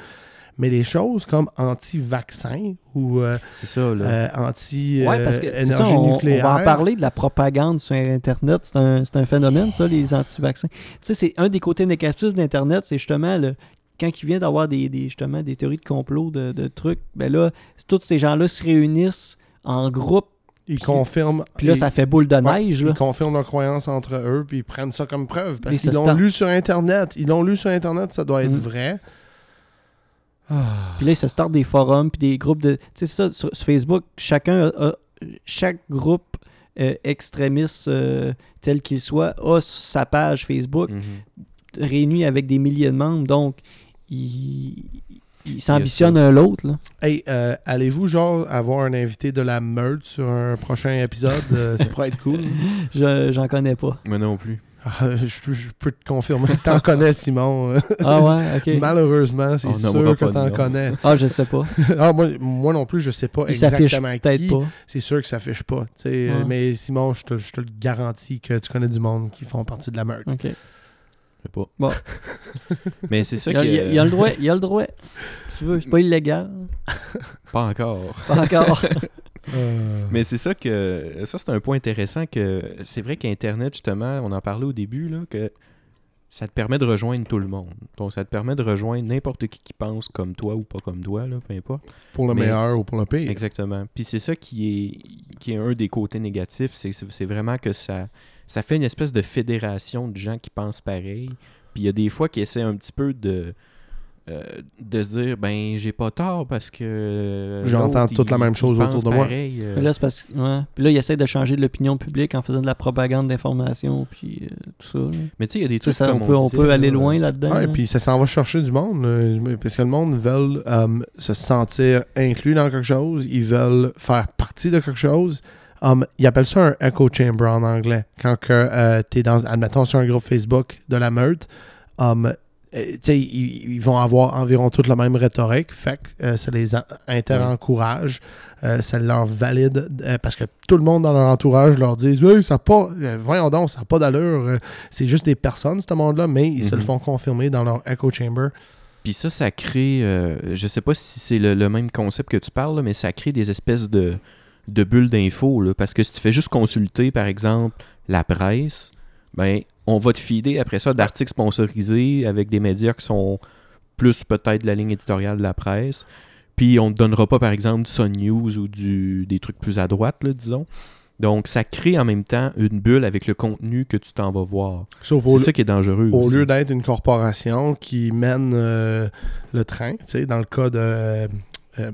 Mais les choses comme anti-vaccin ou euh, euh, anti
Ouais,
euh, énergie
ça, on,
nucléaire.
va en parler de la propagande sur Internet. C'est un, c'est un phénomène, ça, les anti-vaccins. Tu sais, c'est un des côtés négatifs d'Internet, c'est justement le, quand il vient d'avoir des, des- justement des théories de complot, de, de trucs, ben là, tous ces gens-là se réunissent en groupe,
Ils
puis-
confirment.
puis là,
ils-
ça fait boule de
Ouais,
neige. là.
Ils confirment leurs croyances entre eux, puis ils prennent ça comme preuve. Parce qu'ils l'ont lu sur Internet. Ils l'ont lu sur Internet, ça doit être
Mm.
vrai. Ah.
Puis là, ils se startent des forums, puis des groupes de. Tu sais, c'est ça, sur, sur Facebook, chacun a, a- chaque groupe euh, extrémiste, euh, tel qu'il soit, a sa page Facebook.
Mhm.
réunis avec des milliers de membres, donc ils ils s'ambitionnent un l'autre. là.
Hey, euh, allez-vous genre avoir un invité de la meute sur un prochain épisode? Euh, ça pourrait être cool.
Je- J'en connais pas.
Moi non plus.
Ah, je, je peux te confirmer que t'en connais, Simon.
Ah ouais, ok.
Malheureusement, c'est
On
sûr que t'en connais.
Ah, je sais pas.
ah, moi, moi non plus, je sais pas
Il
exactement
peut-être
qui.
pas.
C'est sûr que ça s'affiche pas. tu sais,
Ouais.
Mais Simon, je te, je te le garantis que tu connais du monde qui font partie de la meute.
Ok.
Je sais pas.
Bon.
Mais c'est ça
Il y, a,
que.
il y y a le droit. Il y a le droit. Si tu veux, c'est pas illégal.
Pas encore.
Pas encore.
Euh,
Mais c'est ça que. Ça, c'est un point intéressant que. C'est vrai qu'Internet, justement, on en parlait au début, là, que ça te permet de rejoindre tout le monde. Donc, ça te permet de rejoindre n'importe qui qui pense comme toi ou pas comme toi, là, peu importe.
pour le
Mais-
meilleur ou pour le pire.
Exactement. Puis c'est ça qui est, qui est un des côtés négatifs, c'est c'est c'est vraiment que ça, ça fait une espèce de fédération de gens qui pensent pareil. Puis il y a des fois qui essaient un petit peu de, euh, de se dire, ben j'ai pas tort parce que... euh,
J'entends toute la même chose autour de moi.
pareil, euh.
Là, c'est parce que. Ouais. Puis là, il essaie de changer de l'opinion publique en faisant de la propagande d'information, puis euh, tout ça. là.
Mais tu sais, il y a des trucs
ça,
comme
on peut, on peut aller loin là-dedans.
Ouais,
là.
puis ça s'en va chercher du monde, euh, parce que le monde veut euh, se sentir inclus dans quelque chose, ils veulent faire partie de quelque chose. Um, ils appellent ça un echo chamber en anglais. Quand que tu es dans, admettons, sur un groupe Facebook de la meute, um, euh, ils, ils vont avoir environ toute la même rhétorique, fait que euh, ça les en- inter-encourage, euh, ça leur valide, parce que tout le monde dans leur entourage leur dit hey, ça pas, voyons donc, ça n'a pas d'allure, c'est juste des personnes, ce monde-là, mais ils se le
Mhm.
font confirmer dans leur echo chamber.
Puis ça, ça crée, je sais pas si c'est le, le même concept que tu parles, là, mais ça crée des espèces de, de bulles d'infos. là. Parce que si tu fais juste consulter, par exemple, la presse, ben, on va te filer après ça d'articles sponsorisés avec des médias qui sont plus peut-être de la ligne éditoriale de la presse. Puis on ne te donnera pas, par exemple, du Sun News ou du, des trucs plus à droite, là, disons. Donc, ça crée en même temps une bulle avec le contenu que tu t'en vas voir.
Sauf
C'est ça qui est dangereux.
au
aussi.
lieu d'être une corporation qui mène euh, le train, tu sais, dans le cas de euh, euh,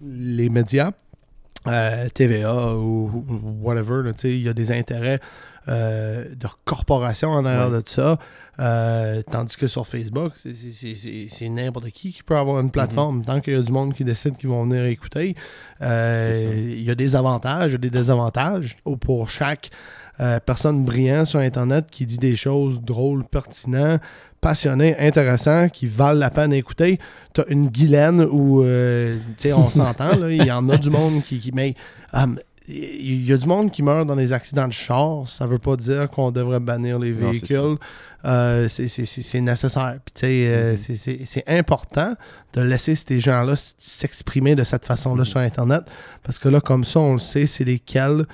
les médias, euh, TVA ou, ou whatever, tu sais, il y a des intérêts euh, de corporation en arrière
Ouais.
de ça. Euh, tandis que sur Facebook, c'est- n'importe qui qui peut avoir une plateforme. Tant qu'il y a du monde qui décide qu'ils vont venir écouter, euh, il y a des avantages, il y a des désavantages pour chaque personne brillante sur Internet qui dit des choses drôles, pertinentes, passionnées, intéressantes, qui valent la peine d'écouter. Tu as une Guylaine où, euh, tu sais, on s'entend, il y en a du monde qui... qui- mais hum, il y a du monde qui meurt dans des accidents de char. Ça veut pas dire qu'on devrait bannir les véhicules. Euh, c'est- nécessaire. Euh,
Mhm.
c'est- important de laisser ces gens-là s'exprimer de cette façon-là
Mhm.
sur Internet. Parce que là, comme ça, on le sait, c'est lesquels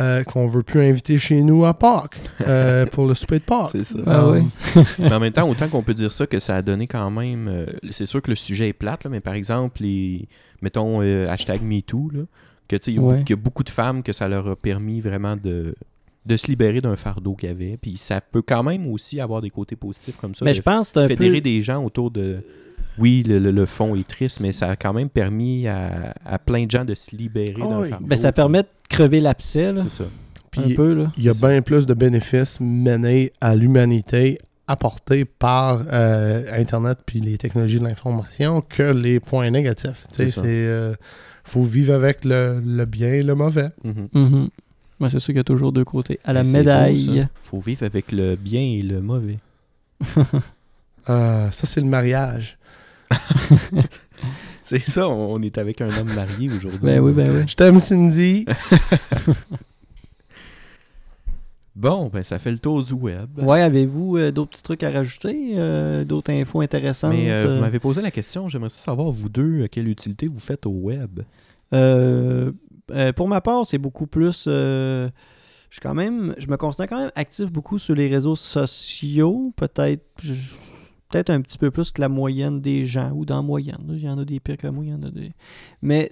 euh, qu'on veut plus inviter chez nous à Pâques euh, pour le souper de Pâques.
C'est ça.
Ah oui.
mais en même temps, autant qu'on peut dire ça, que ça a donné quand même. euh, c'est sûr que le sujet est plate, là, mais par exemple, les, mettons hashtag MeToo, que tu sais, il y a
Ouais.
beaucoup- qu'il y a beaucoup de femmes que ça leur a permis vraiment de, de se libérer d'un fardeau qu'il y avait. Puis ça peut quand même aussi avoir des côtés positifs comme ça.
Mais je pense que
fédérer
peu.
des gens autour de. Oui, le, le- le fond est triste, mais ça a quand même permis à, à plein de gens de se libérer
Ah
d'un
oui.
fardeau.
Ben, ça permet de crever l'abcès, là,
C'est ça.
Puis il y a bien plus de bénéfices menés à l'humanité apportés par euh, Internet puis les technologies de l'information que les points négatifs. Tu sais,
C'est
faut vivre avec le, le bien et le mauvais.
Mhm.
Mhm. Ouais, c'est sûr qu'il y a toujours deux côtés. À la
Mais beau,
médaille.
ça. faut vivre avec le bien et le mauvais.
Euh, ça, c'est le mariage.
C'est ça, on on est avec un homme marié aujourd'hui.
ben oui, ben oui.
Je t'aime, Cindy.
Bon, ben ça fait le tour du web.
Ouais, avez-vous euh, d'autres petits trucs à rajouter? euh, d'autres infos intéressantes?
Mais euh, vous m'avez posé la question, j'aimerais savoir, vous deux, quelle utilité vous faites au web?
Pour ma part, c'est beaucoup plus. je suis quand même. Je me considère quand même actif beaucoup sur les réseaux sociaux. Peut-être. Peut-être un petit peu plus que la moyenne des gens, ou dans la moyenne. Il y en a des pires que moi, il y en a des. Mais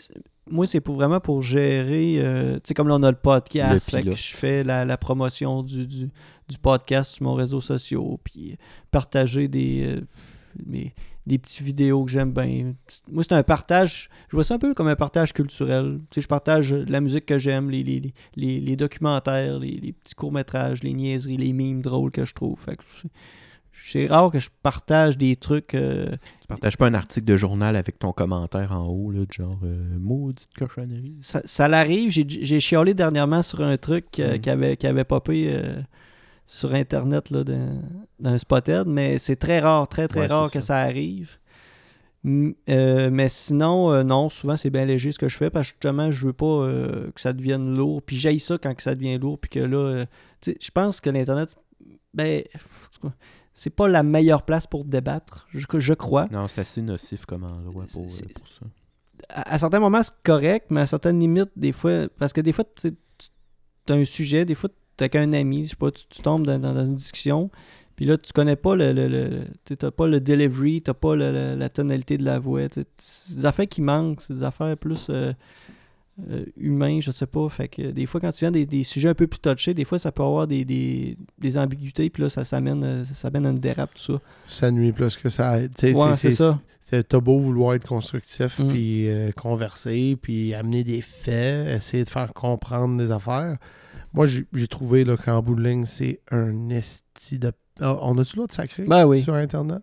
moi, c'est pour vraiment pour gérer. euh, tu sais, comme là, on a le podcast.
Le
fait que je fais la, la promotion du, du, du podcast sur mon réseau social. Puis partager des. euh, des petites vidéos que j'aime bien. Moi, c'est un partage. Je vois ça un peu comme un partage culturel. Tu sais, je partage la musique que j'aime, les, les, les, les documentaires, les, les petits courts-métrages, les niaiseries, les mimes drôles que je trouve. Fait que c'est- rare que je partage des trucs. euh,
Tu partages pas un article de journal avec ton commentaire en haut, là, de genre euh, maudite cochonnerie.
ça, ça l'arrive. J'ai chialé dernièrement sur un truc euh,
Mm.
qui, avait, qui avait popé euh, sur Internet là, d'un, Spotted, mais c'est très rare, très très
Ouais,
rare que ça arrive. M- euh, mais sinon, non, souvent c'est bien léger ce que je fais parce que justement, je veux pas que ça devienne lourd. Puis j'aille ça quand que ça devient lourd. Puis que là, tu sais, je pense que l'Internet, ben, c'est pas la meilleure place pour débattre, je, je crois.
Non, c'est assez nocif comme endroit pour, euh, pour ça.
à, à certains moments, c'est correct, mais à certaines limites, des fois, parce que des fois, tu as un sujet, des fois, tu avec un ami, je sais pas, tu, tu tombes dans, dans- dans une discussion, puis là, tu connais pas le, le, le- t'as pas le delivery, t'as pas le- la tonalité de la voix, c'est des affaires qui manquent, c'est des affaires plus euh, euh, humains, je sais pas, fait que des fois, quand tu viens des, des sujets un peu plus touchés, des fois, ça peut avoir des, des, des ambiguïtés, puis là, ça, ça, mène, euh, ça mène à une dérape, tout ça.
Ça nuit plus que ça aide.
Ouais, c'est ça.
T'as beau vouloir être constructif,
Mm.
puis euh, converser, puis amener des faits, essayer de faire comprendre des affaires. Moi, j'ai trouvé là, qu'en bout de ligne, c'est un esti de. Ah, on a-tu l'autre sacré
Ben oui.
sur Internet?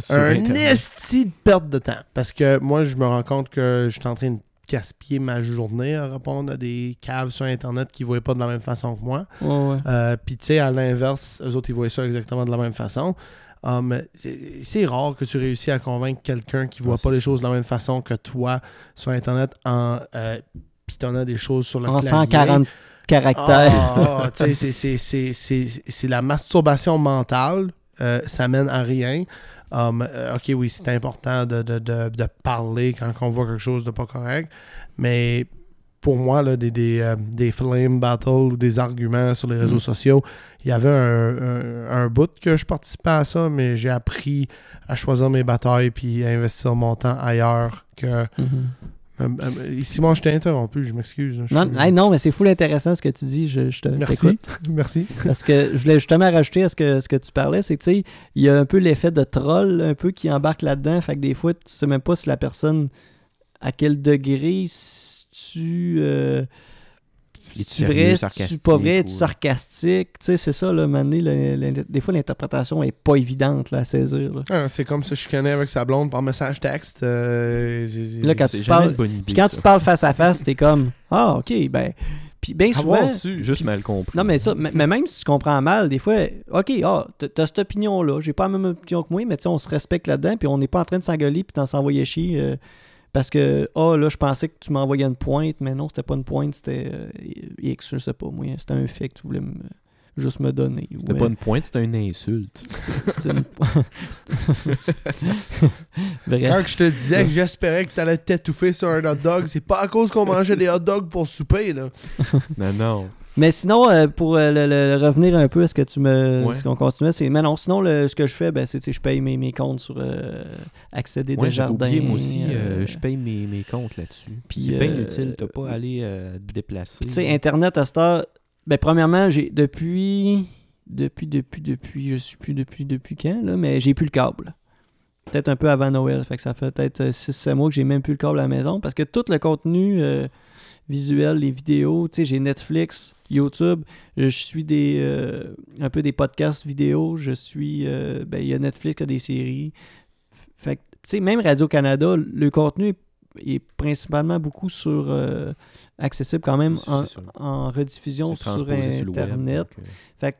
Sur
un
Internet.
esti de perte de temps. Parce que moi, je me rends compte que je suis en train de gaspiller ma journée à répondre à des caves sur Internet qui ne voient pas de la même façon que moi.
Ouais.
Euh, Puis, tu sais, à l'inverse, eux autres, ils voient ça exactement de la même façon. Um, c'est- rare que tu réussis à convaincre quelqu'un qui voit
Ouais,
pas les choses de la même façon que toi sur Internet en euh, pitonnant des choses sur le
En
clavier.
140 caractères.
Ah, tu sais, c'est- c'est- c'est- c'est c'est la masturbation mentale. Euh, ça mène à rien. Um, euh, ok, oui, c'est important de, de- de- de parler quand on voit quelque chose de pas correct, mais pour moi, là, des, des, euh, des flame battles ou des arguments sur les réseaux
Mm.
sociaux, il y avait un, un, un bout que je participais à ça, mais j'ai appris à choisir mes batailles puis à investir mon temps ailleurs que... Euh, Simon, je t'ai interrompu, je m'excuse.
Non,
suis-
hey, non, mais c'est full intéressant ce que tu dis. Je, je te
Merci. Merci.
Parce que je voulais justement rajouter à ce que, ce que tu parlais, c'est que tu sais, il y a un peu l'effet de troll un peu qui embarque là-dedans. Fait que des fois, tu sais même pas si la personne à quel degré si tu euh, tu vrai, tu pas vrai,
ou-
tu sarcastique? Tu sais, c'est ça, là, Mané, le- le- des fois l'interprétation est pas évidente là, à saisir. là.
Ah, c'est comme se chicaner avec sa blonde par message texte. euh,
Là, quand tu parles-
une bonne idée.
Puis quand
ça.
tu parles face à face, t'es comme Ah, ok, ben. Puis bien souvent.
Avoir su, juste mal compris.
Non, mais ça, mais même si tu comprends mal, des fois, OK, ah, t'as- t'as cette opinion-là, j'ai pas la même opinion que moi, mais tu sais, on se respecte là-dedans, puis on n'est pas en train de s'engueuler puis d'en s'envoyer chier. euh, parce que, ah, là, je pensais que tu m'envoyais une pointe, mais non, c'était pas une pointe, c'était euh, X, je sais pas, moi, c'était un fait que tu voulais me- juste me donner.
C'était
Ouais.
pas une pointe, c'était une insulte.
C'était une- Bref.
Quand je te disais que j'espérais que t'allais t'étouffer sur un hot dog, c'est pas à cause qu'on mangeait des hot dogs pour souper, là.
non, non.
Mais sinon, euh, pour euh, le, le- revenir un peu à ce que tu me.
Ouais.
Ce qu'on continuait, c'est. Mais non, sinon, le- ce que je fais, ben, c'est sais, je paye mes, mes comptes sur euh, accéder
Ouais,
des jardins.
oublié, moi aussi, je paye mes, mes comptes là-dessus.
puis,
C'est bien utile, t'as pas à aller te déplacer.
Tu sais, Internet à cette heure, ben, premièrement, j'ai depuis. Depuis, depuis, depuis, je suis plus depuis, depuis quand, là, mais j'ai plus le câble. Peut-être un peu avant Noël. Fait que ça fait peut-être 6-7 mois que j'ai même plus le câble à la maison. Parce que tout le contenu euh, visuel, les vidéos, tu sais, j'ai Netflix, YouTube, je suis des euh, un peu des podcasts vidéo, je suis euh, ben, il y a Netflix, il y a des séries. Fait que, tu sais, même Radio-Canada, le contenu est, est principalement beaucoup sur euh, accessible quand même en, en rediffusion sur
web,
Internet.
donc,
Fait que,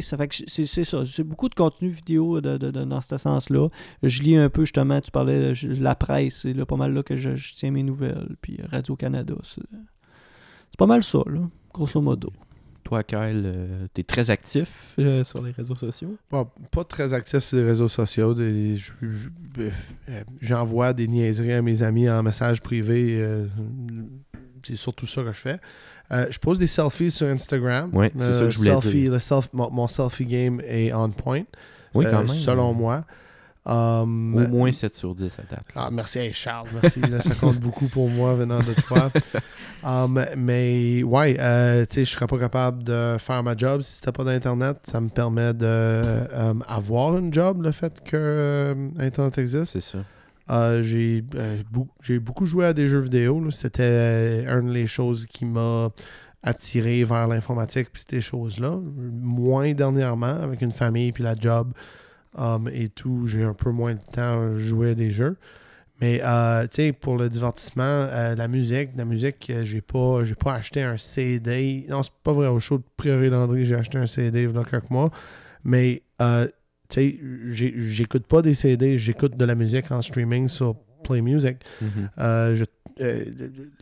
ça fait que c'est c'est ça. C'est beaucoup de contenu vidéo de, de- de- dans ce sens-là. Je lis un peu, justement, tu parlais de la presse, c'est pas mal là que je, je tiens mes nouvelles. Puis Radio-Canada, c'est c'est pas mal ça, là, grosso modo.
Toi, Kyle, euh, t'es très actif euh, sur les réseaux sociaux?
Pas, pas très actif sur les réseaux sociaux. Des- je- je- euh, euh, J'envoie des niaiseries à mes amis en message privé. euh, c'est surtout ça que je fais. Euh, je pose des selfies sur Instagram.
Ouais, c'est ça que je voulais
selfie,
dire.
le self- mon, mon selfie game est on point.
Oui,
euh,
quand même.
Selon moi. Um,
Au moins 7 sur 10 à date.
Ah, merci, hey, Charles, merci. là, ça compte beaucoup pour moi venant de toi. Um, mais ouais, euh, tu sais, je serais pas capable de faire ma job si c'était pas d'Internet. Ça me permet de euh, avoir une job, le fait que euh, Internet existe.
C'est ça.
Euh, j'ai euh, j'ai beaucoup joué à des jeux vidéo. C'était euh, une des choses qui m'a attiré vers l'informatique puis ces choses-là. Moins dernièrement, avec une famille puis la job um, et tout, j'ai un peu moins de temps à jouer à des jeux. Mais euh, tu sais, pour le divertissement, la musique, la musique, j'ai pas, j'ai pas acheté un CD. Non, c'est pas vrai. Au show de Prairie Landry, j'ai acheté un CD il y a quelques mois. Mais tu sais, j'ai- j'écoute pas des CD, j'écoute de la musique en streaming sur Play Music.
Mhm.
Euh, je- euh,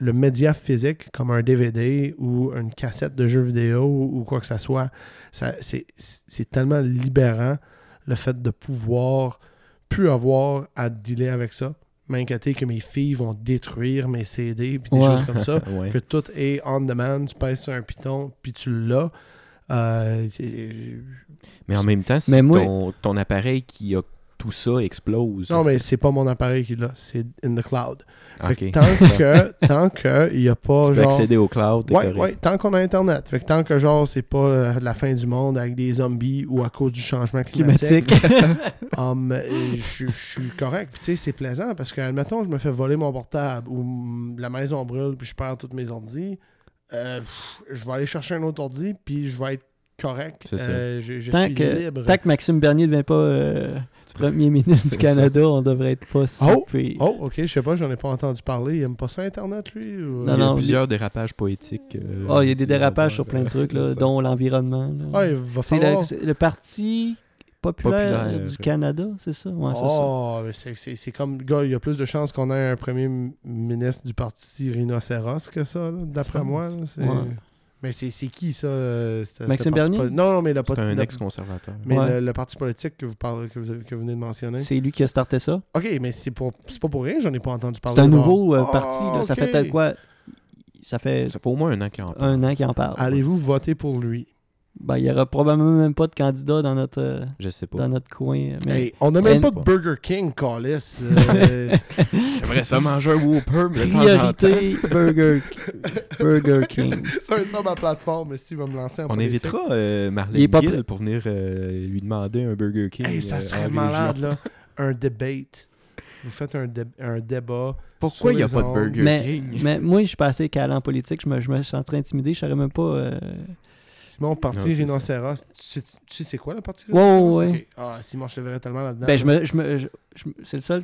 le, média physique, comme un DVD ou une cassette de jeux vidéo ou, ou quoi que ce soit, ça, c'est, c'est tellement libérant le fait de pouvoir plus avoir à dealer avec ça. M'inquiéter que mes filles vont détruire mes CD puis des
Ouais.
choses comme ça.
Ouais.
Que tout est on demand, tu pèses sur un piton puis tu l'as. Euh, c'est-
Mais en même temps,
moi-
ton, ton appareil qui a tout ça explose.
non, mais c'est pas mon appareil qui l'a, c'est in the cloud. Que tant que tant que il y a pas
tu peux
genre
accéder au cloud,
Ouais, ouais, tant qu'on a Internet. Fait que tant que genre c'est pas euh, la fin du monde avec des zombies ou à cause du changement climatique, um, euh, je suis correct. Puis tu sais, c'est plaisant parce que, admettons, je me fais voler mon portable ou mm, la maison brûle puis je perds tous mes ordis. Euh, pff, je vais aller chercher un autre ordi puis je vais être correct. Euh, je je
Tant
suis
que,
libre.
tant que Maxime Bernier ne devient pas euh, premier ministre du Canada, on devrait être pas si
Oh! Oh, ok, je sais pas, j'en ai pas entendu parler. Il aime pas ça Internet, lui ou-
Non,
Il y a
non,
plusieurs dérapages poétiques. euh,
Ah, il y a des dérapages sur plein de trucs, là, dont l'environnement. là.
Ouais, il va
c'est
falloir.
le, c'est le parti populaire,
Populaire.
du Canada, c'est ça? Ouais.
Oh, mais c'est- comme, gars, il y a plus de chances qu'on ait un premier ministre du parti rhinocéros que ça, d'après moi. là, c'est-
Ouais.
Mais c'est c'est qui ça euh,
Maxime
parti
Bernier?
poli- Non, non, mais le,
C'est
pot-
un ex-conservateur.
mais
Ouais.
le, le parti politique que vous, parlez, que vous, que vous venez de mentionner.
C'est lui qui a starté ça?
Ok, mais c'est pour- c'est pas pour rien, j'en ai pas entendu parler.
C'est un nouveau euh,
Ah,
parti. là. Ça fait quoi? Ça fait
Ça fait au moins un an qu'il en parle.
un an qu'il en parle.
Allez-vous voter pour lui?
Ben, il n'y aura probablement même pas de candidat dans notre, euh,
Je sais pas.
dans notre coin. Mais
Hey, on n'a même pas de Burger King, Callis. Euh,
J'aimerais ça manger un Whopper, mais de temps en temps.
priorité Burger, Burger King.
ça va être ça ma plateforme, mais s'il va me lancer en
On
politique.
invitera euh,
Il est
Marlène
pas
Gill pour venir euh, lui demander un Burger King.
Hey, ça
euh,
serait malade, là. Un debate. Vous faites un, dé- un débat.
Pourquoi il n'y a pas de. Burger
Mais,
King?
mais moi, je suis pas assez calé en politique. Je me, je me sentirais intimidé. Je saurais même pas.
Simon, parti
Non,
rhinocéros. Tu sais, tu sais c'est quoi le parti
Ouais,
rhinocéros?
ouais,
Ok. Ah, Simon, je te verrais tellement là-dedans.
Ben, je me, je me, je- je- c'est le seul.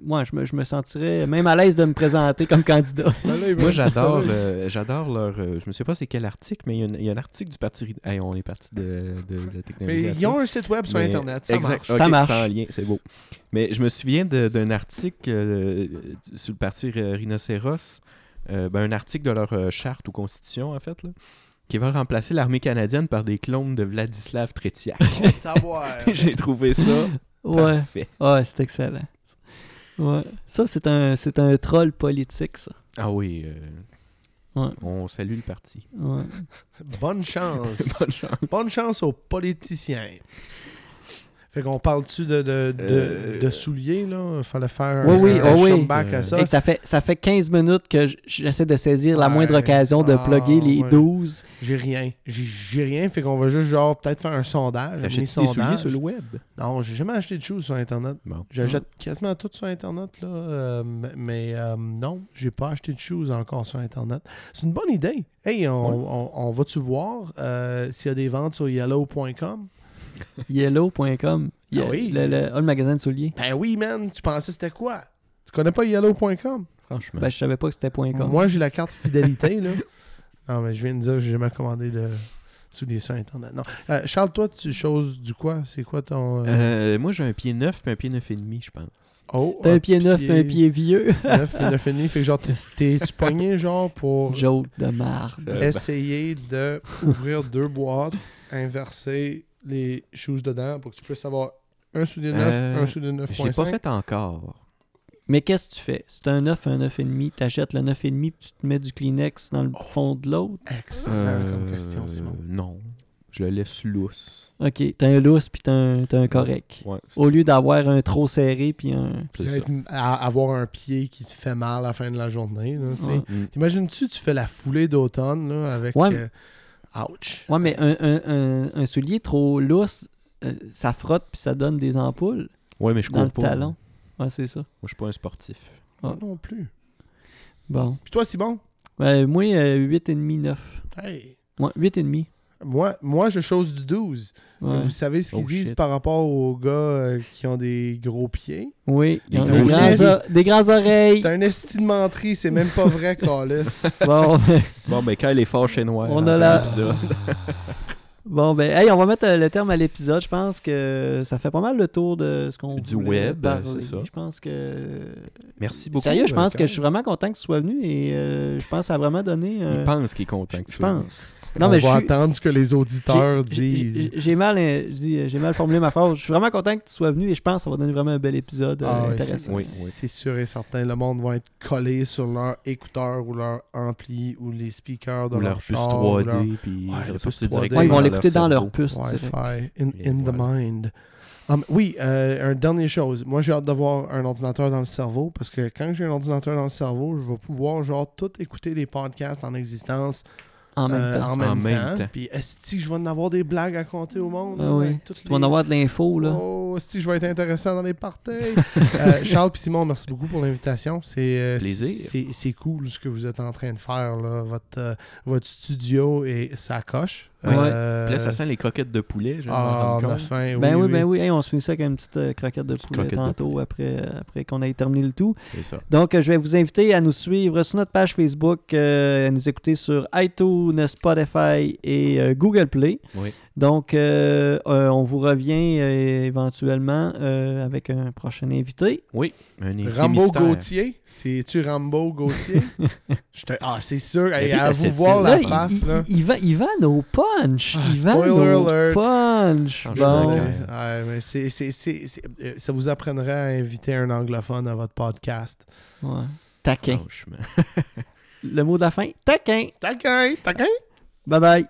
Moi, je me, je me sentirais même à l'aise de me présenter comme candidat.
Moi, j'adore j'adore leur. euh, je me sais pas c'est quel article, mais il y, a un- il y a un article du parti. Hey, on est parti de, de, de la technologie.
Mais ils ont un site web sur
Mais-
Internet. Ça
exact.
marche.
Ok,
Ça marche.
Sans lien, c'est beau. Mais je me souviens d'un article euh, sur le parti Rhinocéros, euh, ben, un article de leur euh, charte ou constitution, en fait, là, qui va remplacer l'armée canadienne par des clones de Vladislav Tretiak.
Savoir.
J'ai trouvé ça
Ouais.
parfait.
Ouais, c'est excellent. Ouais. Ça, c'est un, c'est un troll politique, ça.
Ah oui, euh,
Ouais.
on salue le parti.
Ouais.
Bonne chance.
Bonne chance.
Bonne chance aux politiciens. Fait qu'on parle-tu de, de, de,
Euh,
de souliers, là? Fallait faire
Oui,
un,
oui,
un
oh oui.
à ça.
Et ça fait, ça fait 15 minutes que j'essaie de saisir la
Ouais.
moindre occasion de
Ah,
plugger les
ouais.
12.
J'ai rien. J'ai- J'ai rien. Fait qu'on va juste, genre, peut-être faire un sondage.
T'achètes des souliers sur le web?
Non, j'ai jamais acheté de shoes sur Internet.
Bon.
J'achète quasiment tout sur Internet, là. euh, mais euh, non, j'ai pas acheté de shoes encore sur Internet. C'est une bonne idée. Hey, on,
Ouais.
on- on va-tu voir euh, s'il y a des ventes sur yellow.com?
Yellow.com. Ye-
Ah oui.
Le, le, ah, le magasin de souliers.
Ben oui, man. Tu pensais c'était quoi? Tu connais pas yellow.com?
Franchement.
Ben, je savais pas que c'était .com.
Moi, j'ai la carte fidélité, là. Non, mais je viens de dire que j'ai jamais commandé de souliers sur Internet. Non. Euh, Charles, toi, tu choses du quoi? C'est quoi ton... euh,
Euh, moi, j'ai un pied neuf puis un pied neuf et demi, je pense.
Oh,
T'as un pied neuf et un pied vieux.
neuf et neuf et demi. Fait que genre, t'es- t'es-tu pogné, genre, pour
Joke de marde.
Ben.
essayer de ouvrir deux boîtes, inverser les choses dedans pour que tu puisses avoir un soulier neuf,
Euh,
un soulier
Je l'ai pas
9.5?
fait encore.
Mais qu'est-ce que tu fais? C'est un 9, un 9,5. T'achètes le 9,5 puis tu te mets du Kleenex dans le fond de l'autre?
Excellent comme
Euh,
question, Simon.
Non. Je le laisse lousse.
Ok, t'as un lousse puis t'as un, t'as un correct.
Ouais,
Au lieu d'avoir un trop serré puis un.
Puis avoir un pied qui te fait mal à la fin de la journée. tu sais.
Ouais.
Mm.
T'imagines-tu, tu fais la foulée d'automne là, avec.
Ouais.
euh, ouch.
Ouais, mais un, un, un, un soulier trop lousse, euh, ça frotte puis ça donne des ampoules
Ouais, mais je
dans
cours
le
pas.
talon. Ouais, c'est ça.
Moi, je suis pas un sportif.
Moi non plus.
Bon.
Puis toi, Simon?
Ouais, moi, euh, 8,5, 9.
Hey.
Ouais, 8,5.
Moi, moi, je chose du 12.
Ouais.
Vous savez ce qu'ils
Oh,
disent
shit.
par rapport aux gars euh, qui ont des gros pieds?
Oui,
Des
des, grands grandes oreilles.
C'est un esti de menterie, c'est même pas vrai, Calis.
Bon,
Bon, ben, Kyle est fort chez Noir.
On
en
a la-. bon, ben, hey, on va mettre euh, le terme à l'épisode. Je pense que ça fait pas mal le tour de ce qu'on
Du web,
parler.
c'est ça.
Je pense que...
Merci beaucoup.
Sérieux, je pense
euh,
que je suis vraiment content que tu sois venu et euh, je pense que ça a vraiment donné... euh,
Il pense qu'il est content que
Je
tu sois.
pense. Non,
On
mais
va
je suis...
attendre ce que les auditeurs disent.
j'ai- mal, euh, je dis, euh, j'ai mal formulé ma phrase. Je suis vraiment content que tu sois venu et je pense que ça va donner vraiment un bel épisode euh,
Ah
intéressant.
Oui,
c'est
oui.
sûr et certain. Le monde va être collé sur leur écouteur ou leur ampli ou les speakers de
Ou
leur,
leur puce
char, ou
3D,
leur
puis
Ouais,
ça
le
va sortir
puce 3D.
directement
Ouais, ils vont
dans
dans leur puce.
Wi-Fi in, the mind. Um, oui, euh, un dernier chose. Moi, j'ai hâte d'avoir un ordinateur dans le cerveau parce que quand j'ai un ordinateur dans le cerveau, je vais pouvoir genre tout écouter les podcasts en existence
En même
euh,
temps.
en même
En même
temps.
temps.
Puis est-ce que je vais en avoir des blagues à compter au monde?
Ah oui. Tu vas en avoir de l'info, là.
Oh, si je vais être intéressant dans les parties. Euh, Charles et Simon, merci beaucoup pour l'invitation. C'est euh,
Plaisir.
c'est- C'est cool ce que vous êtes en train de faire. Là. Votre, euh, votre studio et ça coche.
Ouais.
Euh,
Puis là, ça sent les croquettes de poulet.
Ah, on a
compte.
faim.
Ben oui,
oui,
ben oui. Hey, on se finit ça avec une petite euh, croquette de
Petite
poulet
croquette de
tantôt
poulet.
après, euh, après qu'on ait terminé le tout.
C'est ça.
Donc, euh, je vais vous inviter à nous suivre sur notre page Facebook, euh, à nous écouter sur iTunes, Spotify et euh, Google Play.
Oui.
Donc, euh, euh, on vous revient euh, éventuellement euh, avec un prochain invité.
Oui, un invité
Rambo
mystère.
Gauthier. C'est-tu Rambo Gauthier? Te- Ah, c'est sûr. Hey, à vous voir la
Là,
face.
il,
là.
il va, il va nos punch.
Ah,
il va
spoiler
nos
alert.
punch.
Ah,
Bon.
Ouais, ça vous apprendrait à inviter un anglophone à votre podcast.
Ouais. Taquin. Le mot de la fin, taquin.
Taquin, taquin.
Bye bye.